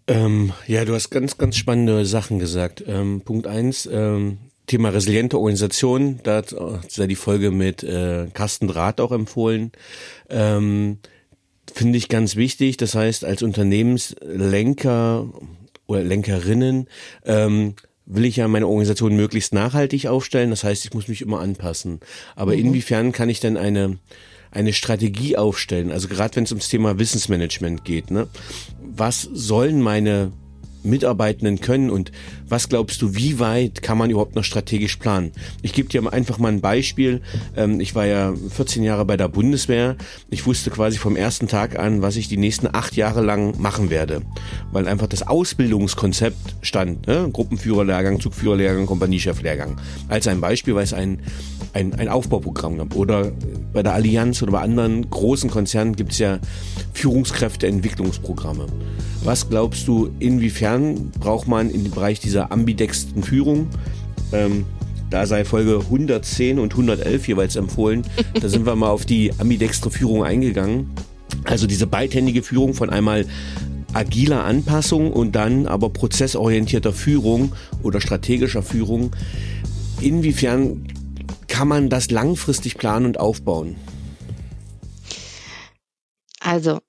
S4: Ähm, ja, du hast ganz, ganz spannende Sachen gesagt. Ähm, Punkt eins, ähm, Thema resiliente Organisation, da hat sei die Folge mit äh, Carsten Draht auch empfohlen. Ähm, Finde ich ganz wichtig. Das heißt, als Unternehmenslenker oder Lenkerinnen ähm, will ich ja meine Organisation möglichst nachhaltig aufstellen. Das heißt, ich muss mich immer anpassen. Aber mhm. inwiefern kann ich denn eine eine Strategie aufstellen? Also gerade wenn es ums Thema Wissensmanagement geht, ne? Was sollen meine Mitarbeitenden können und was glaubst du, wie weit kann man überhaupt noch strategisch planen? Ich gebe dir einfach mal ein Beispiel. Ähm, ich war ja 14 Jahre bei der Bundeswehr. Ich wusste quasi vom ersten Tag an, was ich die nächsten acht Jahre lang machen werde, weil einfach das Ausbildungskonzept stand. Ne? Gruppenführerlehrgang, Zugführerlehrgang, Kompaniecheflehrgang. Als ein Beispiel, weil es ein, ein, ein Aufbauprogramm gab. Oder bei der Allianz oder bei anderen großen Konzernen gibt es ja Führungskräfteentwicklungsprogramme. Was glaubst du, inwiefern braucht man dem Bereich dieser ambidexten Führung ähm, da sei Folge 110 und 111 jeweils empfohlen. Da sind wir mal auf die ambidextre Führung eingegangen. Also diese beidhändige Führung von einmal agiler Anpassung und dann aber prozessorientierter Führung oder strategischer Führung. Inwiefern kann man das langfristig planen und aufbauen?
S2: Also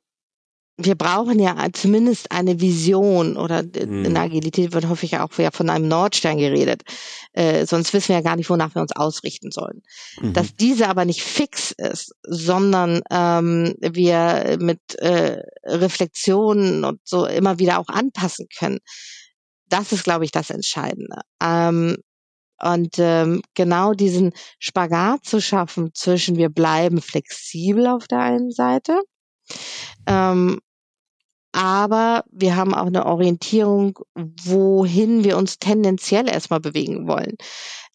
S2: wir brauchen ja zumindest eine Vision oder in hm. Agilität wird häufig auch von einem Nordstern geredet. Äh, sonst wissen wir ja gar nicht, wonach wir uns ausrichten sollen. Mhm. Dass diese aber nicht fix ist, sondern ähm, wir mit äh, Reflexionen und so immer wieder auch anpassen können. Das ist, glaube ich, das Entscheidende. Ähm, und ähm, genau diesen Spagat zu schaffen zwischen wir bleiben flexibel auf der einen Seite ähm, aber wir haben auch eine Orientierung, wohin wir uns tendenziell erstmal bewegen wollen.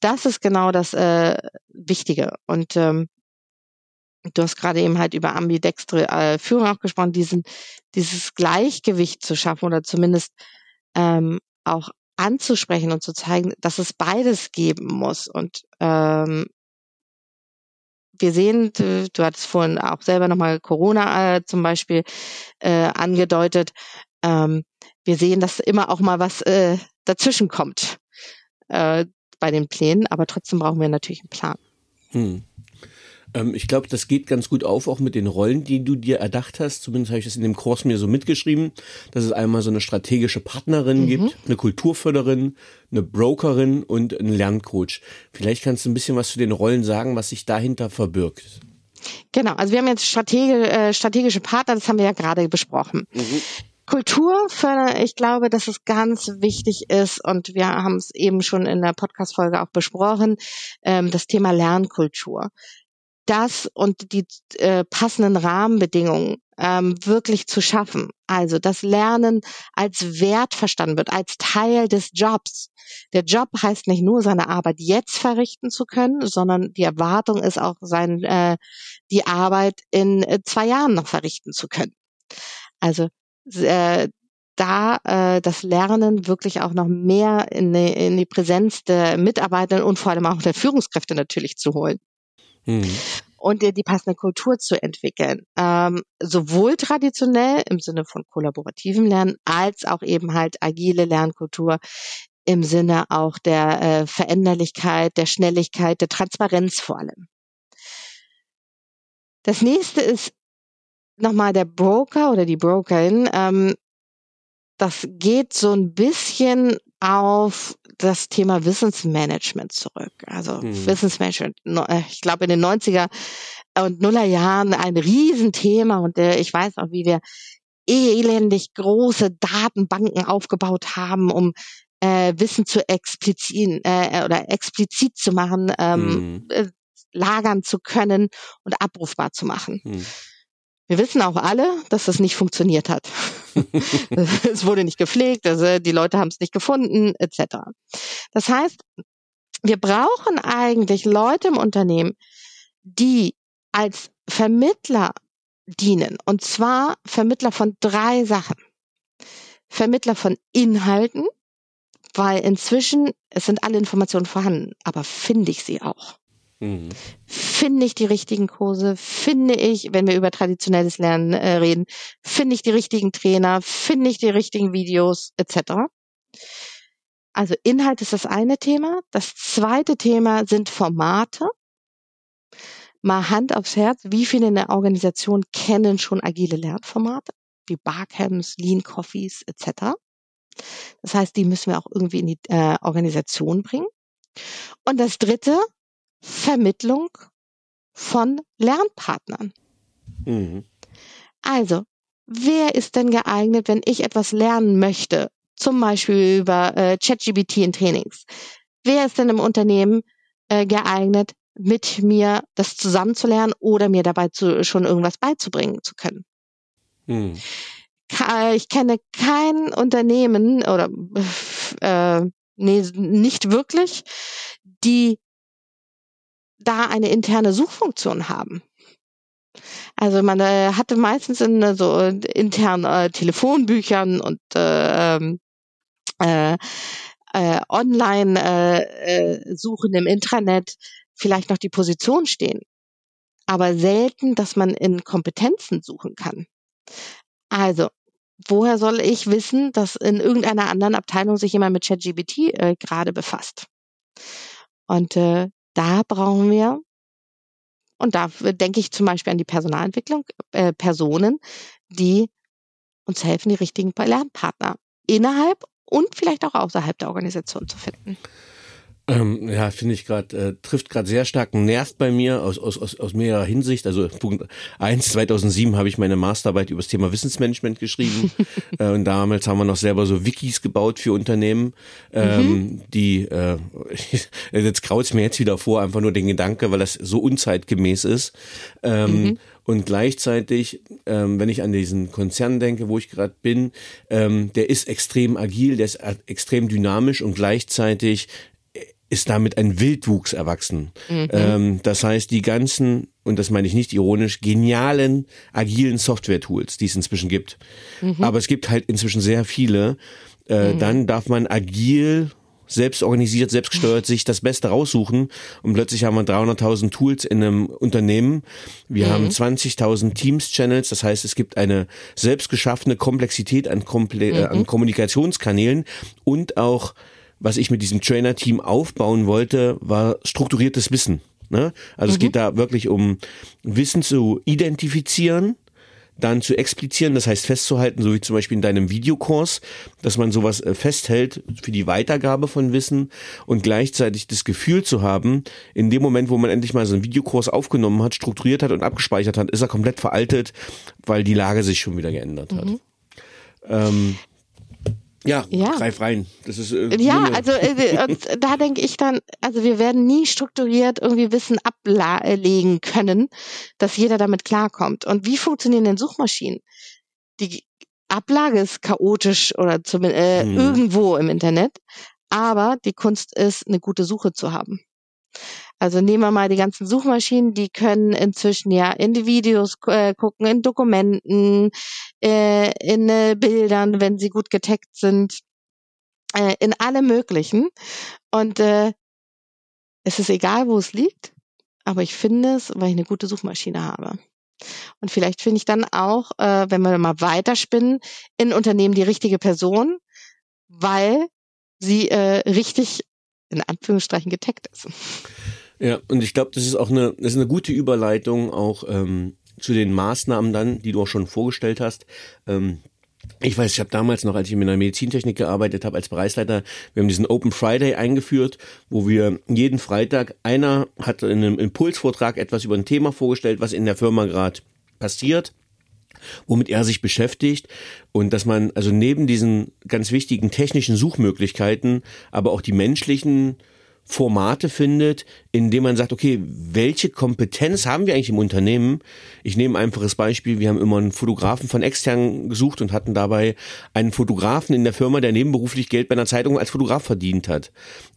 S2: Das ist genau das äh, Wichtige. Und ähm, du hast gerade eben halt über ambidextre äh, Führung auch gesprochen, diesen, dieses Gleichgewicht zu schaffen oder zumindest ähm, auch anzusprechen und zu zeigen, dass es beides geben muss. Und ähm, wir sehen, du, du hattest vorhin auch selber nochmal Corona äh, zum Beispiel äh, angedeutet. Ähm, wir sehen, dass immer auch mal was äh, dazwischen kommt äh, bei den Plänen, aber trotzdem brauchen wir natürlich einen Plan. Hm.
S4: Ähm, ich glaube, das geht ganz gut auf, auch mit den Rollen, die du dir erdacht hast. Zumindest habe ich das in dem Kurs mir so mitgeschrieben, dass es einmal so eine strategische Partnerin mhm. gibt, eine Kulturförderin, eine Brokerin und einen Lerncoach. Vielleicht kannst du ein bisschen was zu den Rollen sagen, was sich dahinter verbirgt.
S2: Genau, also wir haben jetzt Stratege, äh, strategische Partner, das haben wir ja gerade besprochen. Mhm. Kulturförder, ich glaube, dass es ganz wichtig ist und wir haben es eben schon in der Podcast-Folge auch besprochen, ähm, das Thema Lernkultur das und die äh, passenden Rahmenbedingungen ähm, wirklich zu schaffen. Also das Lernen als Wert verstanden wird, als Teil des Jobs. Der Job heißt nicht nur seine Arbeit jetzt verrichten zu können, sondern die Erwartung ist auch sein, äh, die Arbeit in äh, zwei Jahren noch verrichten zu können. Also äh, da äh, das Lernen wirklich auch noch mehr in die, in die Präsenz der Mitarbeiter und vor allem auch der Führungskräfte natürlich zu holen. Mhm. Und die, die passende Kultur zu entwickeln. Ähm, sowohl traditionell im Sinne von kollaborativem Lernen als auch eben halt agile Lernkultur im Sinne auch der äh, Veränderlichkeit, der Schnelligkeit, der Transparenz vor allem. Das nächste ist nochmal der Broker oder die Brokerin. Ähm, das geht so ein bisschen auf das Thema Wissensmanagement zurück. Also hm. Wissensmanagement, äh, ich glaube in den 90er und Nuller Jahren ein Riesenthema und äh, ich weiß auch, wie wir elendig große Datenbanken aufgebaut haben, um äh, Wissen zu explizit äh, oder explizit zu machen, ähm, hm. äh, lagern zu können und abrufbar zu machen. Hm. Wir wissen auch alle, dass das nicht funktioniert hat. es wurde nicht gepflegt, also die Leute haben es nicht gefunden, etc. Das heißt, wir brauchen eigentlich Leute im Unternehmen, die als Vermittler dienen. Und zwar Vermittler von drei Sachen. Vermittler von Inhalten, weil inzwischen, es sind alle Informationen vorhanden, aber finde ich sie auch? Mhm. Finde ich die richtigen Kurse? Finde ich, wenn wir über traditionelles Lernen äh, reden, finde ich die richtigen Trainer? Finde ich die richtigen Videos etc.? Also Inhalt ist das eine Thema. Das zweite Thema sind Formate. Mal Hand aufs Herz, wie viele in der Organisation kennen schon agile Lernformate, wie Barcamps, Lean Coffees etc. Das heißt, die müssen wir auch irgendwie in die äh, Organisation bringen. Und das dritte, Vermittlung von Lernpartnern. Mhm. Also, wer ist denn geeignet, wenn ich etwas lernen möchte, zum Beispiel über äh, ChatGBT in Trainings? Wer ist denn im Unternehmen äh, geeignet, mit mir das zusammenzulernen oder mir dabei zu, schon irgendwas beizubringen zu können? Mhm. Ich kenne kein Unternehmen oder äh, nee, nicht wirklich, die da eine interne Suchfunktion haben. Also man äh, hatte meistens in äh, so internen äh, Telefonbüchern und äh, ähm, äh, äh, Online-Suchen äh, im Intranet vielleicht noch die Position stehen, aber selten, dass man in Kompetenzen suchen kann. Also, woher soll ich wissen, dass in irgendeiner anderen Abteilung sich jemand mit ChatGPT äh, gerade befasst? Und äh, da brauchen wir, und da denke ich zum Beispiel an die Personalentwicklung, äh, Personen, die uns helfen, die richtigen Lernpartner innerhalb und vielleicht auch außerhalb der Organisation zu finden.
S4: Ähm, ja, finde ich gerade, äh, trifft gerade sehr stark einen Nerv bei mir aus, aus, aus, aus mehrerer Hinsicht. Also Punkt eins 2007 habe ich meine Masterarbeit über das Thema Wissensmanagement geschrieben. äh, und damals haben wir noch selber so Wikis gebaut für Unternehmen, ähm, mhm. die, äh, jetzt kraut's mir jetzt wieder vor, einfach nur den Gedanke, weil das so unzeitgemäß ist. Ähm, mhm. Und gleichzeitig, ähm, wenn ich an diesen Konzern denke, wo ich gerade bin, ähm, der ist extrem agil, der ist extrem dynamisch und gleichzeitig ist damit ein Wildwuchs erwachsen. Mhm. Ähm, das heißt, die ganzen, und das meine ich nicht ironisch, genialen, agilen Software-Tools, die es inzwischen gibt. Mhm. Aber es gibt halt inzwischen sehr viele. Äh, mhm. Dann darf man agil selbst organisiert, selbst gesteuert sich das Beste raussuchen und plötzlich haben wir 300.000 Tools in einem Unternehmen. Wir mhm. haben 20.000 Teams-Channels, das heißt, es gibt eine selbst geschaffene Komplexität an, Komple mhm. an Kommunikationskanälen und auch was ich mit diesem Trainer-Team aufbauen wollte, war strukturiertes Wissen. Ne? Also mhm. es geht da wirklich um Wissen zu identifizieren, dann zu explizieren, das heißt festzuhalten, so wie zum Beispiel in deinem Videokurs, dass man sowas äh, festhält für die Weitergabe von Wissen und gleichzeitig das Gefühl zu haben, in dem Moment, wo man endlich mal so einen Videokurs aufgenommen hat, strukturiert hat und abgespeichert hat, ist er komplett veraltet, weil die Lage sich schon wieder geändert hat. Mhm. Ähm, ja, ja, greif rein. Das ist
S2: äh, ja, also äh, da denke ich dann, also wir werden nie strukturiert irgendwie Wissen ablegen können, dass jeder damit klarkommt. Und wie funktionieren denn Suchmaschinen? Die Ablage ist chaotisch oder zumindest äh, hm. irgendwo im Internet, aber die Kunst ist, eine gute Suche zu haben. Also nehmen wir mal die ganzen Suchmaschinen, die können inzwischen ja in die Videos äh, gucken, in Dokumenten, äh, in äh, Bildern, wenn sie gut getaggt sind, äh, in alle möglichen. Und äh, es ist egal, wo es liegt, aber ich finde es, weil ich eine gute Suchmaschine habe. Und vielleicht finde ich dann auch, äh, wenn wir mal weiterspinnen, in Unternehmen die richtige Person, weil sie äh, richtig in Anführungsstrichen getaggt ist.
S4: Ja, und ich glaube, das ist auch eine, das ist eine gute Überleitung auch ähm, zu den Maßnahmen dann, die du auch schon vorgestellt hast. Ähm, ich weiß, ich habe damals noch, als ich mit einer Medizintechnik gearbeitet habe, als Bereichsleiter, wir haben diesen Open Friday eingeführt, wo wir jeden Freitag, einer hat in einem Impulsvortrag etwas über ein Thema vorgestellt, was in der Firma gerade passiert womit er sich beschäftigt und dass man also neben diesen ganz wichtigen technischen Suchmöglichkeiten aber auch die menschlichen Formate findet, in dem man sagt, okay, welche Kompetenz haben wir eigentlich im Unternehmen? Ich nehme ein einfaches Beispiel. Wir haben immer einen Fotografen von extern gesucht und hatten dabei einen Fotografen in der Firma, der nebenberuflich Geld bei einer Zeitung als Fotograf verdient hat.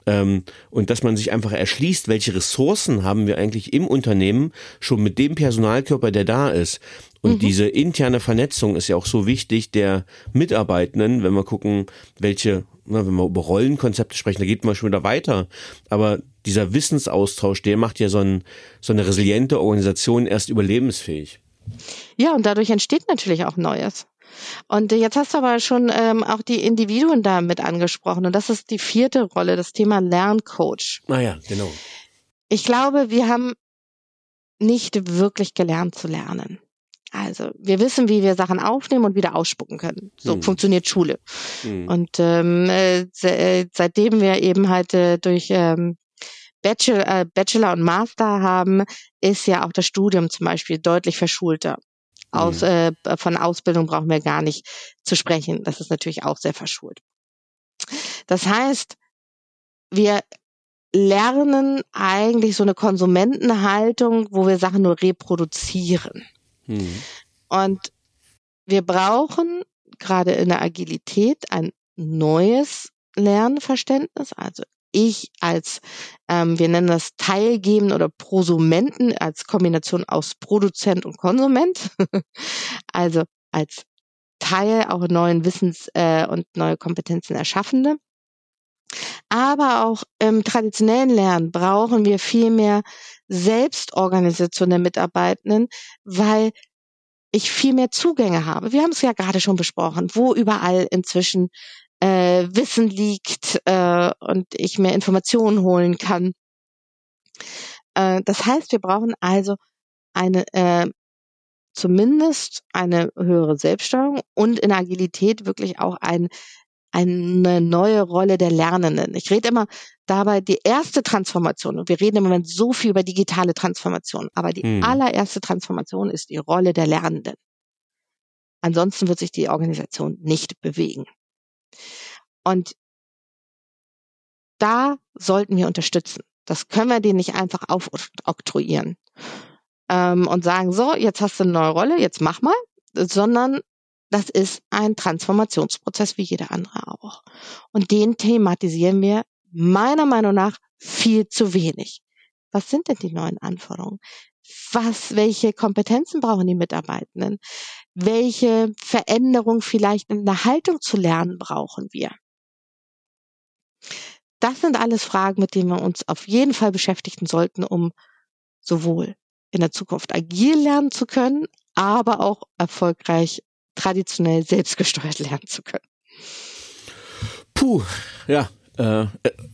S4: Ähm, und dass man sich einfach erschließt, welche Ressourcen haben wir eigentlich im Unternehmen schon mit dem Personalkörper, der da ist. Und mhm. diese interne Vernetzung ist ja auch so wichtig der Mitarbeitenden, wenn wir gucken, welche na, wenn wir über Rollenkonzepte sprechen, da geht man schon wieder weiter. Aber dieser Wissensaustausch, der macht ja so, ein, so eine resiliente Organisation erst überlebensfähig.
S2: Ja, und dadurch entsteht natürlich auch Neues. Und jetzt hast du aber schon ähm, auch die Individuen da mit angesprochen. Und das ist die vierte Rolle, das Thema Lerncoach.
S4: Naja, ah genau.
S2: Ich glaube, wir haben nicht wirklich gelernt zu lernen. Also wir wissen, wie wir Sachen aufnehmen und wieder ausspucken können. So hm. funktioniert Schule. Hm. Und ähm, äh, äh, seitdem wir eben halt äh, durch ähm, Bachelor, äh, Bachelor und Master haben, ist ja auch das Studium zum Beispiel deutlich verschulter. Aus, hm. äh, von Ausbildung brauchen wir gar nicht zu sprechen. Das ist natürlich auch sehr verschult. Das heißt, wir lernen eigentlich so eine Konsumentenhaltung, wo wir Sachen nur reproduzieren. Mhm. Und wir brauchen gerade in der Agilität ein neues Lernverständnis. Also ich als, ähm, wir nennen das Teilgeben oder Prosumenten als Kombination aus Produzent und Konsument. also als Teil auch neuen Wissens äh, und neue Kompetenzen erschaffende. Aber auch im traditionellen Lernen brauchen wir viel mehr Selbstorganisation der Mitarbeitenden, weil ich viel mehr Zugänge habe. Wir haben es ja gerade schon besprochen, wo überall inzwischen äh, Wissen liegt äh, und ich mehr Informationen holen kann. Äh, das heißt, wir brauchen also eine äh, zumindest eine höhere Selbststeuerung und in Agilität wirklich auch ein, eine neue Rolle der Lernenden. Ich rede immer dabei die erste Transformation, und wir reden im Moment so viel über digitale Transformation, aber die hm. allererste Transformation ist die Rolle der Lernenden. Ansonsten wird sich die Organisation nicht bewegen. Und da sollten wir unterstützen. Das können wir denen nicht einfach aufoktroyieren ähm, und sagen, so, jetzt hast du eine neue Rolle, jetzt mach mal, sondern das ist ein Transformationsprozess wie jeder andere auch. Und den thematisieren wir meiner Meinung nach viel zu wenig. Was sind denn die neuen Anforderungen? Was, welche Kompetenzen brauchen die Mitarbeitenden? Welche Veränderung vielleicht in der Haltung zu lernen brauchen wir? Das sind alles Fragen, mit denen wir uns auf jeden Fall beschäftigen sollten, um sowohl in der Zukunft agil lernen zu können, aber auch erfolgreich traditionell selbstgesteuert lernen zu können.
S4: Puh, ja,
S2: äh,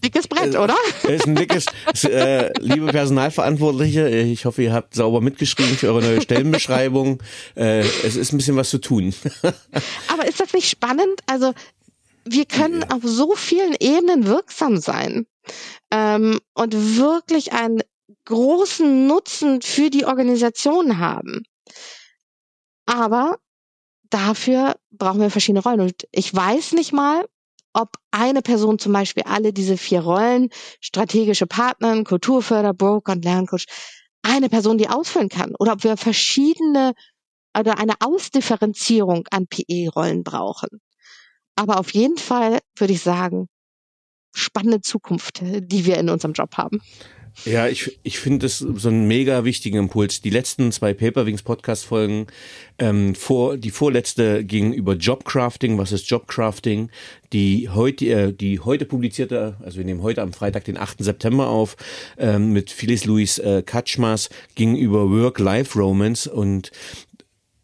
S2: dickes Brett, äh, oder?
S4: Ist ein dickes, äh, liebe Personalverantwortliche, ich hoffe, ihr habt sauber mitgeschrieben für eure neue Stellenbeschreibung. Äh, es ist ein bisschen was zu tun.
S2: Aber ist das nicht spannend? Also wir können ja. auf so vielen Ebenen wirksam sein ähm, und wirklich einen großen Nutzen für die Organisation haben. Aber dafür brauchen wir verschiedene Rollen. Und ich weiß nicht mal, ob eine Person zum Beispiel alle diese vier Rollen, strategische Partner, Kulturförder, Broker und Lerncoach, eine Person die ausfüllen kann. Oder ob wir verschiedene oder eine Ausdifferenzierung an PE-Rollen brauchen. Aber auf jeden Fall würde ich sagen, spannende Zukunft, die wir in unserem Job haben.
S4: Ja, ich, ich finde das so einen mega wichtigen Impuls. Die letzten zwei Paperwings Podcast Folgen, ähm, vor, die vorletzte ging über Jobcrafting. Was ist Jobcrafting? Die heute, äh, die heute publizierte, also wir nehmen heute am Freitag den 8. September auf, ähm, mit Phyllis Louis äh, Katschmas, ging über Work-Life-Romance und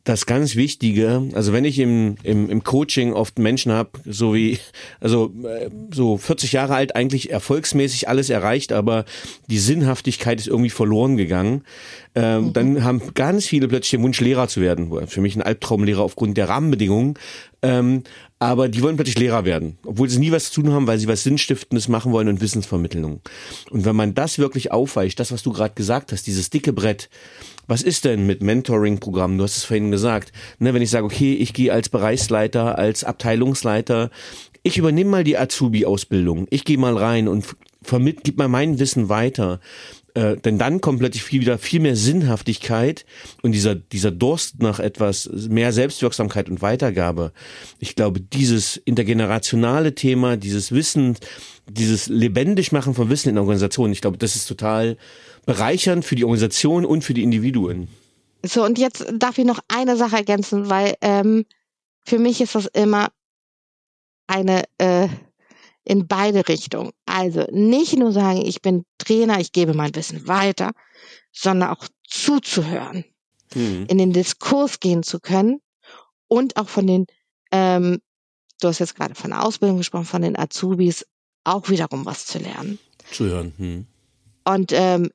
S4: das ganz Wichtige, also wenn ich im, im, im Coaching oft Menschen habe, so wie, also äh, so 40 Jahre alt, eigentlich erfolgsmäßig alles erreicht, aber die Sinnhaftigkeit ist irgendwie verloren gegangen, ähm, mhm. dann haben ganz viele plötzlich den Wunsch, Lehrer zu werden. Für mich ein Albtraumlehrer aufgrund der Rahmenbedingungen. Ähm, aber die wollen plötzlich Lehrer werden, obwohl sie nie was zu tun haben, weil sie was Sinnstiftendes machen wollen und Wissensvermittlung. Und wenn man das wirklich aufweicht, das, was du gerade gesagt hast, dieses dicke Brett, was ist denn mit Mentoring-Programmen? Du hast es vorhin gesagt. Ne, wenn ich sage, okay, ich gehe als Bereichsleiter, als Abteilungsleiter, ich übernehme mal die Azubi-Ausbildung, ich gehe mal rein und vermitt, gib mal mein Wissen weiter. Äh, denn dann kommt plötzlich viel wieder viel mehr Sinnhaftigkeit und dieser, dieser Durst nach etwas mehr Selbstwirksamkeit und Weitergabe. Ich glaube, dieses intergenerationale Thema, dieses Wissen, dieses lebendig machen von Wissen in Organisationen, ich glaube, das ist total bereichernd für die Organisation und für die Individuen.
S2: So, und jetzt darf ich noch eine Sache ergänzen, weil ähm, für mich ist das immer eine äh, in beide Richtungen. Also nicht nur sagen, ich bin Trainer, ich gebe mein Wissen weiter, sondern auch zuzuhören, mhm. in den Diskurs gehen zu können und auch von den, ähm, du hast jetzt gerade von der Ausbildung gesprochen, von den Azubis auch wiederum was zu lernen.
S4: Zu hören. Mhm.
S2: Und ähm,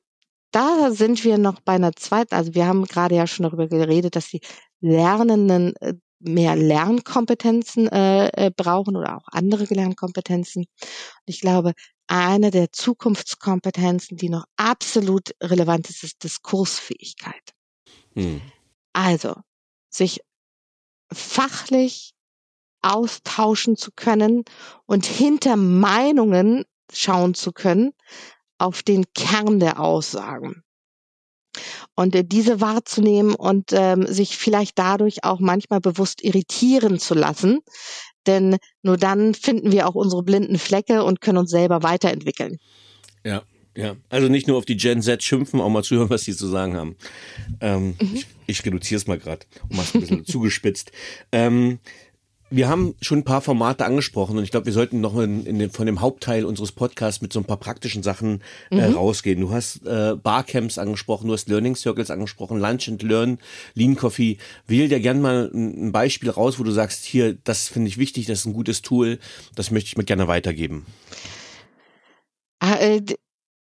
S2: da sind wir noch bei einer zweiten, also wir haben gerade ja schon darüber geredet, dass die Lernenden äh, mehr Lernkompetenzen äh, äh, brauchen oder auch andere Lernkompetenzen. Und ich glaube, eine der Zukunftskompetenzen, die noch absolut relevant ist, ist Diskursfähigkeit. Hm. Also, sich fachlich austauschen zu können und hinter Meinungen schauen zu können auf den Kern der Aussagen und äh, diese wahrzunehmen und ähm, sich vielleicht dadurch auch manchmal bewusst irritieren zu lassen. Denn nur dann finden wir auch unsere blinden Flecke und können uns selber weiterentwickeln.
S4: Ja, ja. Also nicht nur auf die Gen Z schimpfen, auch mal zuhören, was sie zu sagen haben. Ähm, mhm. ich, ich reduziere es mal gerade, um mal ein bisschen zugespitzt. Ähm, Wir haben schon ein paar Formate angesprochen und ich glaube, wir sollten noch in, in dem, von dem Hauptteil unseres Podcasts mit so ein paar praktischen Sachen äh, mhm. rausgehen. Du hast äh, Barcamps angesprochen, du hast Learning Circles angesprochen, Lunch and Learn, Lean Coffee. Wähl dir gern mal ein, ein Beispiel raus, wo du sagst, hier, das finde ich wichtig, das ist ein gutes Tool, das möchte ich mir gerne weitergeben.
S2: Äh,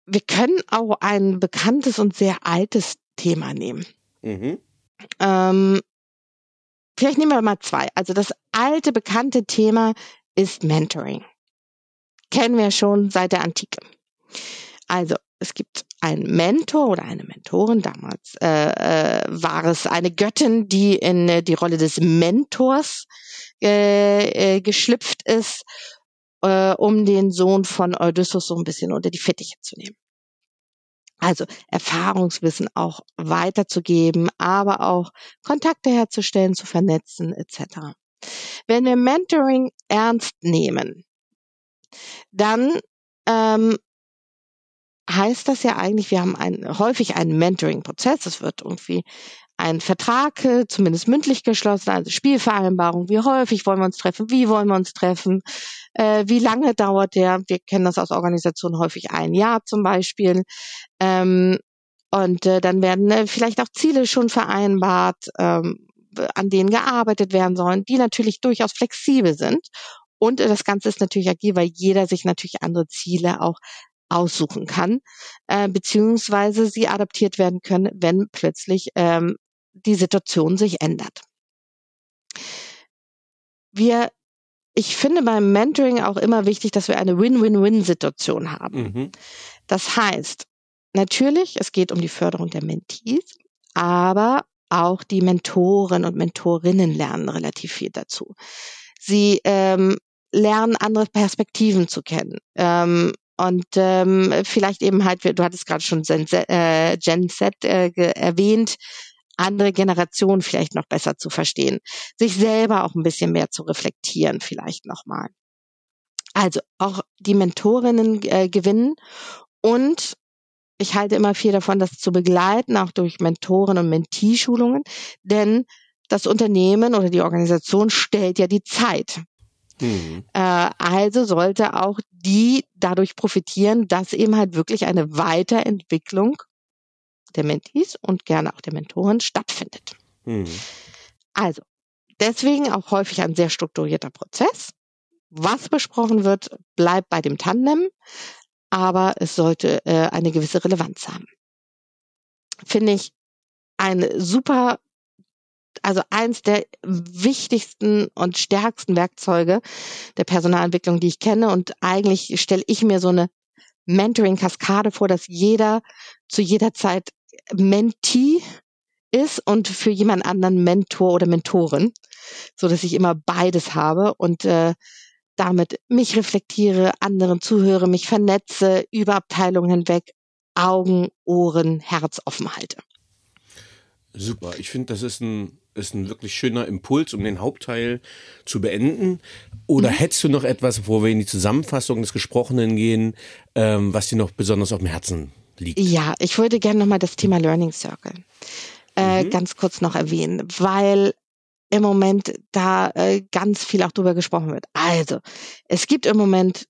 S2: wir können auch ein bekanntes und sehr altes Thema nehmen. Mhm. Ähm, vielleicht nehmen wir mal zwei. Also das alte, bekannte Thema ist Mentoring. Kennen wir schon seit der Antike. Also es gibt einen Mentor oder eine Mentorin, damals äh, äh, war es eine Göttin, die in äh, die Rolle des Mentors äh, äh, geschlüpft ist, äh, um den Sohn von Odysseus so ein bisschen unter die Fittiche zu nehmen. Also Erfahrungswissen auch weiterzugeben, aber auch Kontakte herzustellen, zu vernetzen etc. Wenn wir Mentoring ernst nehmen, dann ähm, heißt das ja eigentlich, wir haben ein, häufig einen Mentoring-Prozess. Es wird irgendwie ein Vertrag, äh, zumindest mündlich geschlossen, also Spielvereinbarung, wie häufig wollen wir uns treffen, wie wollen wir uns treffen, äh, wie lange dauert der, wir kennen das aus Organisationen häufig ein Jahr zum Beispiel. Ähm, und äh, dann werden äh, vielleicht auch Ziele schon vereinbart, ähm, an denen gearbeitet werden sollen, die natürlich durchaus flexibel sind. Und äh, das Ganze ist natürlich agil, weil jeder sich natürlich andere Ziele auch aussuchen kann, äh, beziehungsweise sie adaptiert werden können, wenn plötzlich ähm, die Situation sich ändert. Wir, ich finde beim Mentoring auch immer wichtig, dass wir eine Win-Win-Win-Situation haben. Mhm. Das heißt, natürlich, es geht um die Förderung der Mentees, aber auch die Mentoren und Mentorinnen lernen relativ viel dazu. Sie ähm, lernen andere Perspektiven zu kennen. Ähm, und ähm, vielleicht eben halt, du hattest gerade schon Gen, äh, Gen Z äh, erwähnt, andere Generationen vielleicht noch besser zu verstehen, sich selber auch ein bisschen mehr zu reflektieren vielleicht nochmal. Also auch die Mentorinnen äh, gewinnen und ich halte immer viel davon, das zu begleiten, auch durch Mentoren und Mentee-Schulungen, denn das Unternehmen oder die Organisation stellt ja die Zeit. Mhm. Äh, also sollte auch die dadurch profitieren, dass eben halt wirklich eine Weiterentwicklung der Mentees und gerne auch der Mentoren stattfindet. Mhm. Also, deswegen auch häufig ein sehr strukturierter Prozess. Was besprochen wird, bleibt bei dem Tandem, aber es sollte äh, eine gewisse Relevanz haben. Finde ich ein super, also eins der wichtigsten und stärksten Werkzeuge der Personalentwicklung, die ich kenne. Und eigentlich stelle ich mir so eine Mentoring-Kaskade vor, dass jeder zu jeder Zeit Mentee ist und für jemand anderen Mentor oder Mentorin, so dass ich immer beides habe und äh, damit mich reflektiere, anderen zuhöre, mich vernetze, über Abteilungen hinweg, Augen, Ohren, Herz offen halte.
S4: Super, ich finde, das ist ein, ist ein wirklich schöner Impuls, um den Hauptteil zu beenden. Oder mhm. hättest du noch etwas, bevor wir in die Zusammenfassung des Gesprochenen gehen, ähm, was dir noch besonders auf dem Herzen liegt.
S2: Ja, ich würde gerne nochmal das Thema Learning Circle äh, mhm. ganz kurz noch erwähnen, weil im Moment da äh, ganz viel auch drüber gesprochen wird. Also, es gibt im Moment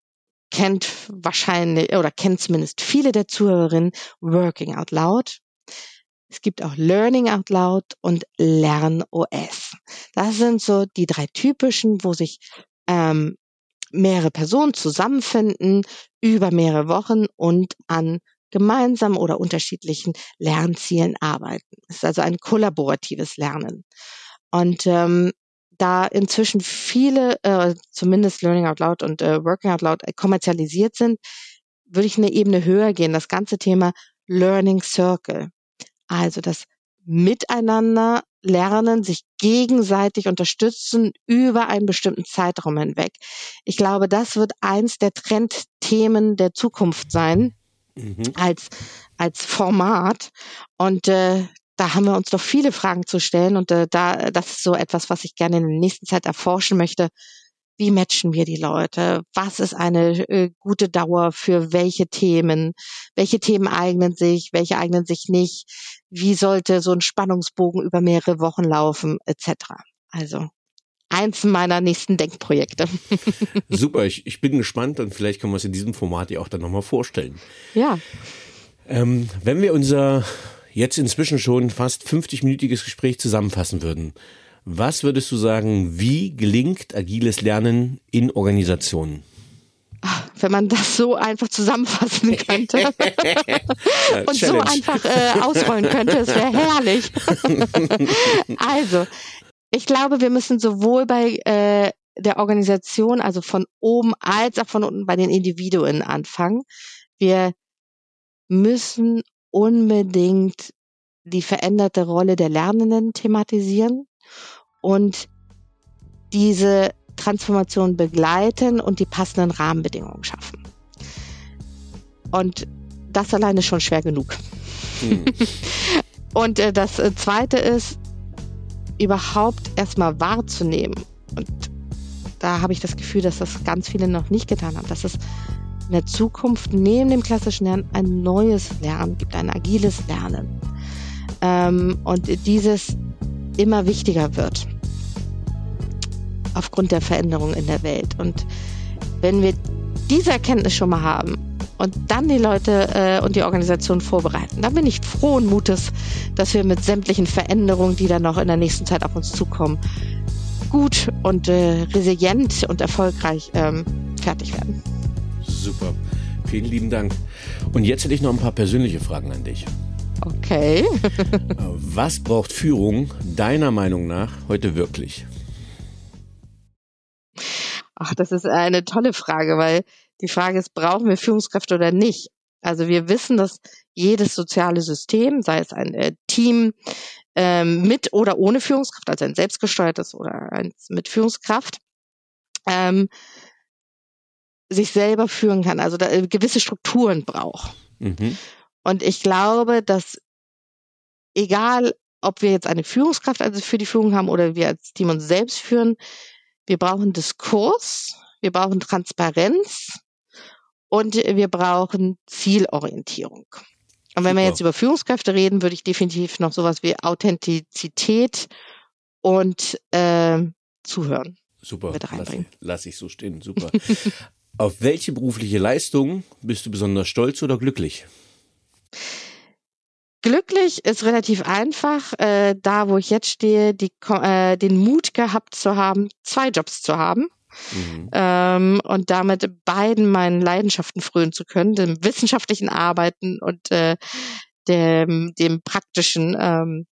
S2: kennt wahrscheinlich oder kennt zumindest viele der Zuhörerinnen Working Out Loud. Es gibt auch Learning Out Loud und Lern OS. Das sind so die drei typischen, wo sich ähm, mehrere Personen zusammenfinden über mehrere Wochen und an gemeinsam oder unterschiedlichen Lernzielen arbeiten. Es ist also ein kollaboratives Lernen. Und ähm, da inzwischen viele, äh, zumindest Learning Out Loud und äh, Working Out Loud, äh, kommerzialisiert sind, würde ich eine Ebene höher gehen. Das ganze Thema Learning Circle. Also das Miteinander lernen, sich gegenseitig unterstützen über einen bestimmten Zeitraum hinweg. Ich glaube, das wird eins der Trendthemen der Zukunft sein, mhm. als, als Format. Und äh, da haben wir uns doch viele Fragen zu stellen. Und äh, da, das ist so etwas, was ich gerne in der nächsten Zeit erforschen möchte. Wie matchen wir die Leute? Was ist eine äh, gute Dauer für welche Themen? Welche Themen eignen sich? Welche eignen sich nicht? Wie sollte so ein Spannungsbogen über mehrere Wochen laufen? Etc. Also eins meiner nächsten Denkprojekte.
S4: Super, ich, ich bin gespannt und vielleicht können wir es in diesem Format ja auch dann nochmal vorstellen.
S2: Ja.
S4: Ähm, wenn wir unser jetzt inzwischen schon fast 50-minütiges Gespräch zusammenfassen würden, was würdest du sagen, wie gelingt agiles Lernen in Organisationen?
S2: wenn man das so einfach zusammenfassen könnte und so einfach äh, ausrollen könnte, es wäre herrlich. also, ich glaube, wir müssen sowohl bei äh, der Organisation, also von oben als auch von unten bei den Individuen anfangen. Wir müssen unbedingt die veränderte Rolle der Lernenden thematisieren und diese Transformation begleiten und die passenden Rahmenbedingungen schaffen. Und das alleine ist schon schwer genug. Hm. und äh, das äh, Zweite ist, überhaupt erstmal wahrzunehmen. Und da habe ich das Gefühl, dass das ganz viele noch nicht getan haben, dass es in der Zukunft neben dem klassischen Lernen ein neues Lernen gibt, ein agiles Lernen. Ähm, und dieses immer wichtiger wird aufgrund der Veränderungen in der Welt. Und wenn wir diese Erkenntnis schon mal haben und dann die Leute äh, und die Organisation vorbereiten, dann bin ich frohen Mutes, dass wir mit sämtlichen Veränderungen, die dann noch in der nächsten Zeit auf uns zukommen, gut und äh, resilient und erfolgreich ähm, fertig werden.
S4: Super. Vielen lieben Dank. Und jetzt hätte ich noch ein paar persönliche Fragen an dich.
S2: Okay.
S4: Was braucht Führung deiner Meinung nach heute wirklich?
S2: Ach, das ist eine tolle Frage, weil die Frage ist, brauchen wir Führungskräfte oder nicht? Also wir wissen, dass jedes soziale System, sei es ein äh, Team ähm, mit oder ohne Führungskraft, also ein selbstgesteuertes oder eins mit Führungskraft, ähm, sich selber führen kann, also da, äh, gewisse Strukturen braucht. Mhm. Und ich glaube, dass egal, ob wir jetzt eine Führungskraft also für die Führung haben oder wir als Team uns selbst führen, wir brauchen Diskurs, wir brauchen Transparenz und wir brauchen Zielorientierung. Und wenn Super. wir jetzt über Führungskräfte reden, würde ich definitiv noch sowas wie Authentizität und äh, Zuhören
S4: Super, mit reinbringen. Lass, lass ich so stehen. Super. Auf welche berufliche Leistung bist du besonders stolz oder glücklich?
S2: Glücklich ist relativ einfach, äh, da wo ich jetzt stehe, die, äh, den Mut gehabt zu haben, zwei Jobs zu haben. Mhm. Ähm, und damit beiden meinen Leidenschaften frönen zu können, dem wissenschaftlichen Arbeiten und äh, dem, dem praktischen ähm,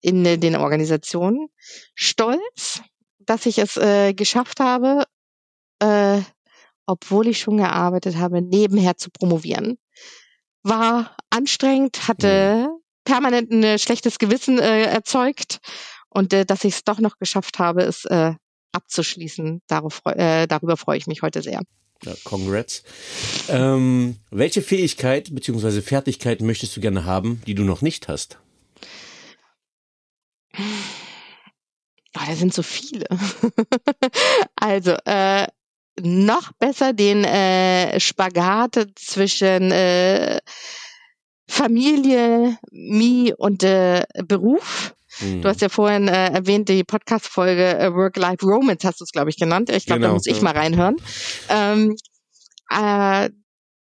S2: in den Organisationen. Stolz, dass ich es äh, geschafft habe, äh, obwohl ich schon gearbeitet habe, nebenher zu promovieren war anstrengend, hatte mhm. permanent ein äh, schlechtes Gewissen äh, erzeugt und äh, dass ich es doch noch geschafft habe, ist äh, abzuschließen. Darauf, äh, darüber freue ich mich heute sehr.
S4: Ja, congrats. Ähm, welche Fähigkeit bzw. Fertigkeit möchtest du gerne haben, die du noch nicht hast?
S2: Oh, da sind so viele. also, äh, noch besser den äh, Spagat zwischen äh, Familie, Mi und äh, Beruf. Mhm. Du hast ja vorhin äh, erwähnt, die Podcast-Folge äh, Work-Life Romance hast du es, glaube ich, genannt. Ich glaube, genau, da muss ja. ich mal reinhören. Ähm, äh,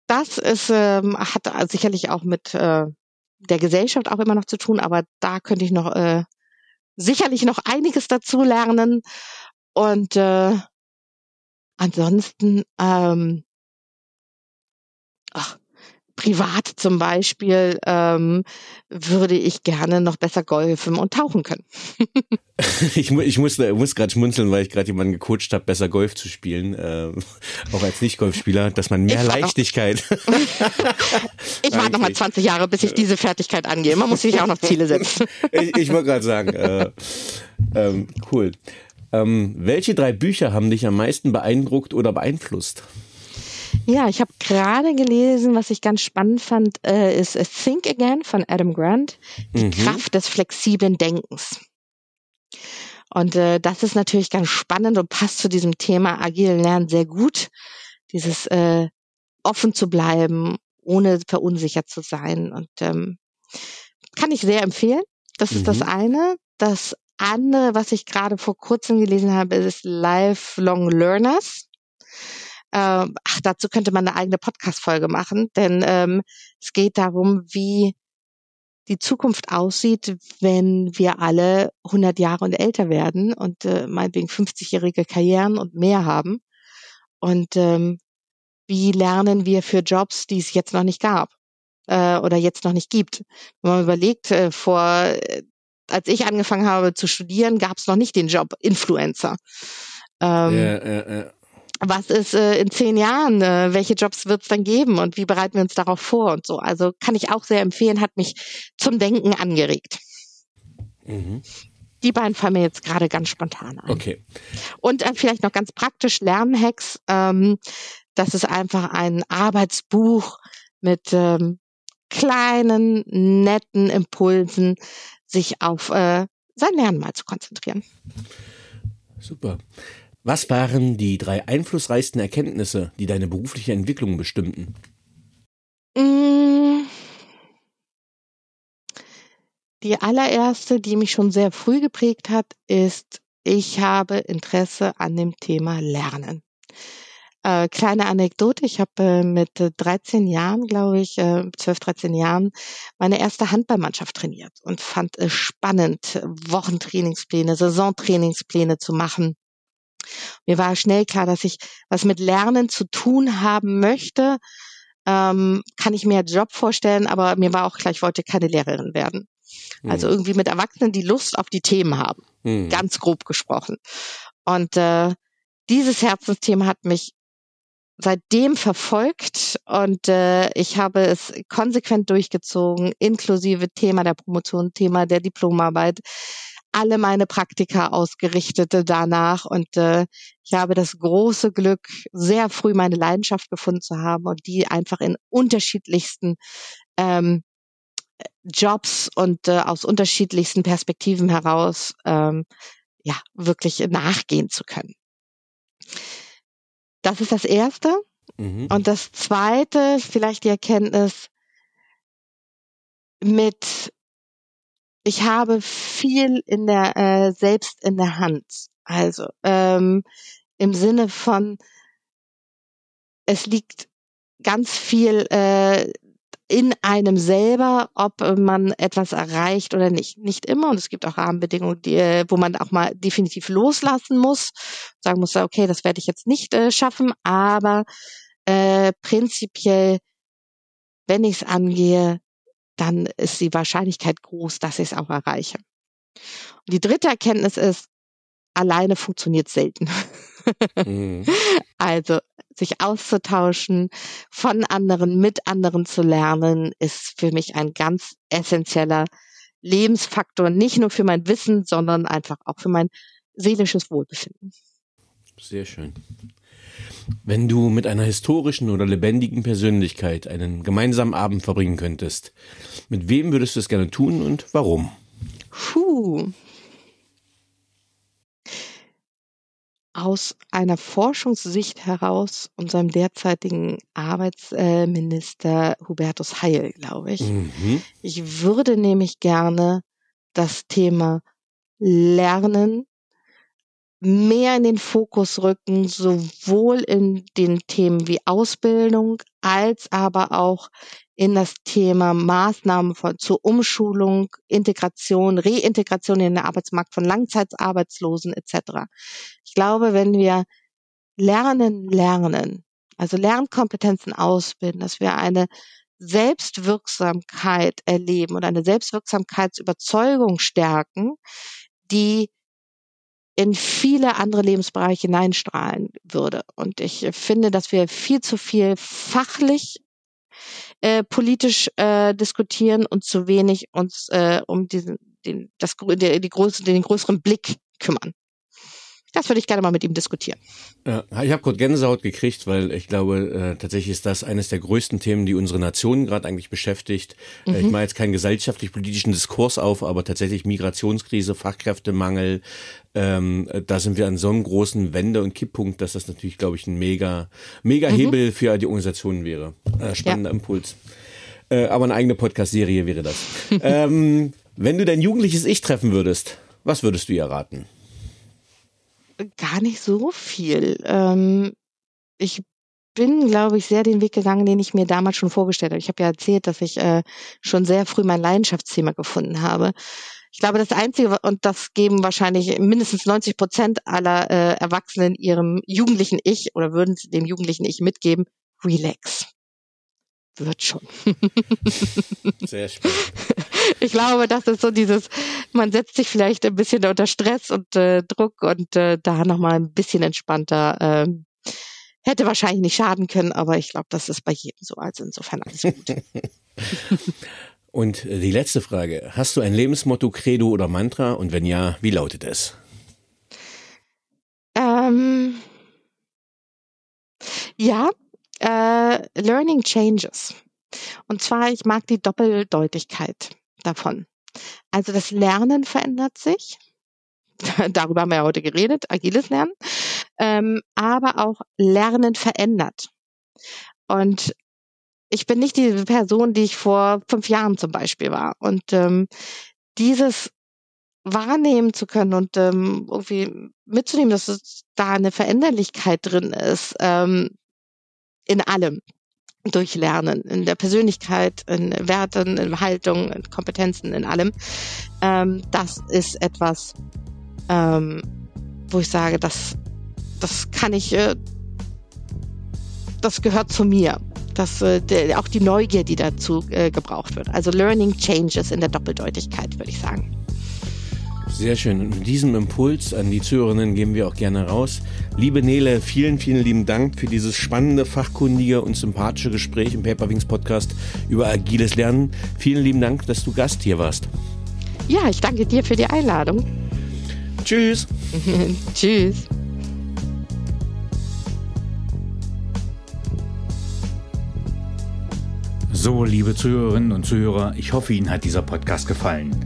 S2: das ist, ähm, hat sicherlich auch mit äh, der Gesellschaft auch immer noch zu tun, aber da könnte ich noch äh, sicherlich noch einiges dazu lernen. Und äh, Ansonsten, ähm, ach, privat zum Beispiel ähm, würde ich gerne noch besser golfen und tauchen können.
S4: ich, ich muss, muss gerade schmunzeln, weil ich gerade jemanden gecoacht habe, besser Golf zu spielen, äh, auch als Nicht-Golfspieler, dass man mehr ich Leichtigkeit.
S2: ich warte noch mal 20 Jahre, bis ich diese Fertigkeit angehe. Man muss sich auch noch Ziele setzen.
S4: ich ich wollte gerade sagen, äh, ähm, cool. Ähm, welche drei Bücher haben dich am meisten beeindruckt oder beeinflusst?
S2: Ja, ich habe gerade gelesen, was ich ganz spannend fand, äh, ist Think Again von Adam Grant, die mhm. Kraft des flexiblen Denkens. Und äh, das ist natürlich ganz spannend und passt zu diesem Thema agilen Lernen sehr gut. Dieses äh, offen zu bleiben, ohne verunsichert zu sein. Und ähm, kann ich sehr empfehlen. Das ist mhm. das eine. Das andere, was ich gerade vor kurzem gelesen habe, ist Lifelong Learners. Ähm, ach, dazu könnte man eine eigene Podcast-Folge machen, denn ähm, es geht darum, wie die Zukunft aussieht, wenn wir alle 100 Jahre und älter werden und äh, meinetwegen 50-jährige Karrieren und mehr haben. Und ähm, wie lernen wir für Jobs, die es jetzt noch nicht gab äh, oder jetzt noch nicht gibt? Wenn man überlegt, äh, vor äh, als ich angefangen habe zu studieren, gab es noch nicht den Job Influencer. Ähm, ja, ja, ja. Was ist äh, in zehn Jahren? Äh, welche Jobs wird es dann geben und wie bereiten wir uns darauf vor und so? Also kann ich auch sehr empfehlen, hat mich zum Denken angeregt. Mhm. Die beiden fallen mir jetzt gerade ganz spontan ein.
S4: Okay.
S2: Und äh, vielleicht noch ganz praktisch Lernhacks. Ähm, das ist einfach ein Arbeitsbuch mit ähm, kleinen, netten Impulsen, sich auf äh, sein Lernen mal zu konzentrieren.
S4: Super. Was waren die drei einflussreichsten Erkenntnisse, die deine berufliche Entwicklung bestimmten?
S2: Mm. Die allererste, die mich schon sehr früh geprägt hat, ist, ich habe Interesse an dem Thema Lernen. Äh, kleine Anekdote, ich habe äh, mit 13 Jahren, glaube ich, äh, 12, 13 Jahren, meine erste Handballmannschaft trainiert und fand es spannend, Wochentrainingspläne, Saisontrainingspläne zu machen. Mir war schnell klar, dass ich was mit Lernen zu tun haben möchte. Ähm, kann ich mir einen Job vorstellen, aber mir war auch klar, ich wollte keine Lehrerin werden. Also irgendwie mit Erwachsenen, die Lust auf die Themen haben. Mhm. Ganz grob gesprochen. Und äh, dieses Herzensthema hat mich seitdem verfolgt und äh, ich habe es konsequent durchgezogen, inklusive Thema der Promotion, Thema der Diplomarbeit, alle meine Praktika ausgerichtete danach und äh, ich habe das große Glück, sehr früh meine Leidenschaft gefunden zu haben und die einfach in unterschiedlichsten ähm, Jobs und äh, aus unterschiedlichsten Perspektiven heraus ähm, ja wirklich nachgehen zu können. Das ist das Erste. Mhm. Und das Zweite, vielleicht die Erkenntnis mit, ich habe viel in der, äh, selbst in der Hand. Also ähm, im Sinne von, es liegt ganz viel äh, in einem selber, ob man etwas erreicht oder nicht. Nicht immer und es gibt auch Rahmenbedingungen, die, äh, wo man auch mal definitiv loslassen muss, sagen muss, okay, das werde ich jetzt nicht äh, schaffen, aber äh, prinzipiell, wenn ich es angehe, dann ist die Wahrscheinlichkeit groß, dass ich es auch erreiche. Und die dritte Erkenntnis ist, alleine funktioniert selten. mhm. Also sich auszutauschen, von anderen, mit anderen zu lernen, ist für mich ein ganz essentieller Lebensfaktor, nicht nur für mein Wissen, sondern einfach auch für mein seelisches Wohlbefinden.
S4: Sehr schön. Wenn du mit einer historischen oder lebendigen Persönlichkeit einen gemeinsamen Abend verbringen könntest, mit wem würdest du es gerne tun und warum?
S2: Puh, aus einer Forschungssicht heraus unserem derzeitigen Arbeitsminister Hubertus Heil, glaube ich. Mhm. Ich würde nämlich gerne das Thema Lernen mehr in den Fokus rücken, sowohl in den Themen wie Ausbildung als aber auch in das Thema Maßnahmen von, zur Umschulung, Integration, Reintegration in den Arbeitsmarkt von Langzeitarbeitslosen etc. Ich glaube, wenn wir lernen, lernen, also Lernkompetenzen ausbilden, dass wir eine Selbstwirksamkeit erleben und eine Selbstwirksamkeitsüberzeugung stärken, die in viele andere Lebensbereiche hineinstrahlen würde. Und ich finde, dass wir viel zu viel fachlich äh, politisch äh, diskutieren und zu wenig uns äh, um diesen, den, das, die, die größere, den größeren Blick kümmern. Das würde ich gerne mal mit ihm diskutieren.
S4: Ja, ich habe gerade Gänsehaut gekriegt, weil ich glaube, äh, tatsächlich ist das eines der größten Themen, die unsere Nation gerade eigentlich beschäftigt. Äh, mhm. ich mache jetzt keinen gesellschaftlich-politischen Diskurs auf, aber tatsächlich Migrationskrise, Fachkräftemangel, ähm, da sind wir an so einem großen Wende- und Kipppunkt, dass das natürlich, glaube ich, ein mega, mega mhm. Hebel für die Organisationen wäre. Äh, spannender ja. Impuls. Äh, aber eine eigene Podcast-Serie wäre das. ähm, wenn du dein jugendliches Ich treffen würdest, Was würdest du ihr raten?
S2: Gar nicht so viel. Ähm, ich bin, glaube ich, sehr den Weg gegangen, den ich mir damals schon vorgestellt habe. Ich habe ja erzählt, dass ich äh, schon sehr früh mein Leidenschaftsthema gefunden habe. Ich glaube, das Einzige, und das geben wahrscheinlich mindestens 90 Prozent aller äh, Erwachsenen ihrem jugendlichen Ich oder würden sie dem jugendlichen Ich mitgeben, relax. Wird schon.
S4: Sehr spannend.
S2: Ich glaube, das ist so dieses, man setzt sich vielleicht ein bisschen unter Stress und äh, Druck und äh, da nochmal ein bisschen entspannter äh, Hätte wahrscheinlich nicht schaden können, aber ich glaube, das ist bei jedem so. Also insofern alles gut.
S4: Und die letzte Frage. Hast du ein Lebensmotto, Credo oder Mantra? Und wenn ja, wie lautet es?
S2: Ähm, ja, äh, Learning Changes. Und zwar, ich mag die Doppeldeutigkeit davon. Also das Lernen verändert sich. Darüber haben wir ja heute geredet, agiles Lernen ähm, aber auch Lernen verändert. Und ich bin nicht diese Person, die ich vor fünf Jahren zum Beispiel war. Und ähm, dieses wahrnehmen zu können und ähm, irgendwie mitzunehmen, dass da eine Veränderlichkeit drin ist, ähm, in allem durch Lernen, in der Persönlichkeit, in Werten, in Haltung, in Kompetenzen, in allem. Ähm, das ist etwas, ähm, wo ich sage, das das kann ich, äh, das gehört zu mir. Das, äh, auch die Neugier, die dazu äh, gebraucht wird. Also Learning Changes in der Doppeldeutigkeit, würde ich sagen.
S4: Sehr schön. Und mit diesem Impuls an die Zuhörerinnen gehen wir auch gerne raus. Liebe Nele, vielen, vielen lieben Dank für dieses spannende, fachkundige und sympathische Gespräch im Paperwings Podcast über agiles Lernen. Vielen lieben Dank, dass du Gast hier warst.
S2: Ja, ich danke dir für die Einladung.
S4: Tschüss.
S2: Tschüss.
S5: So, liebe Zuhörerinnen und Zuhörer, ich hoffe, Ihnen hat dieser Podcast gefallen.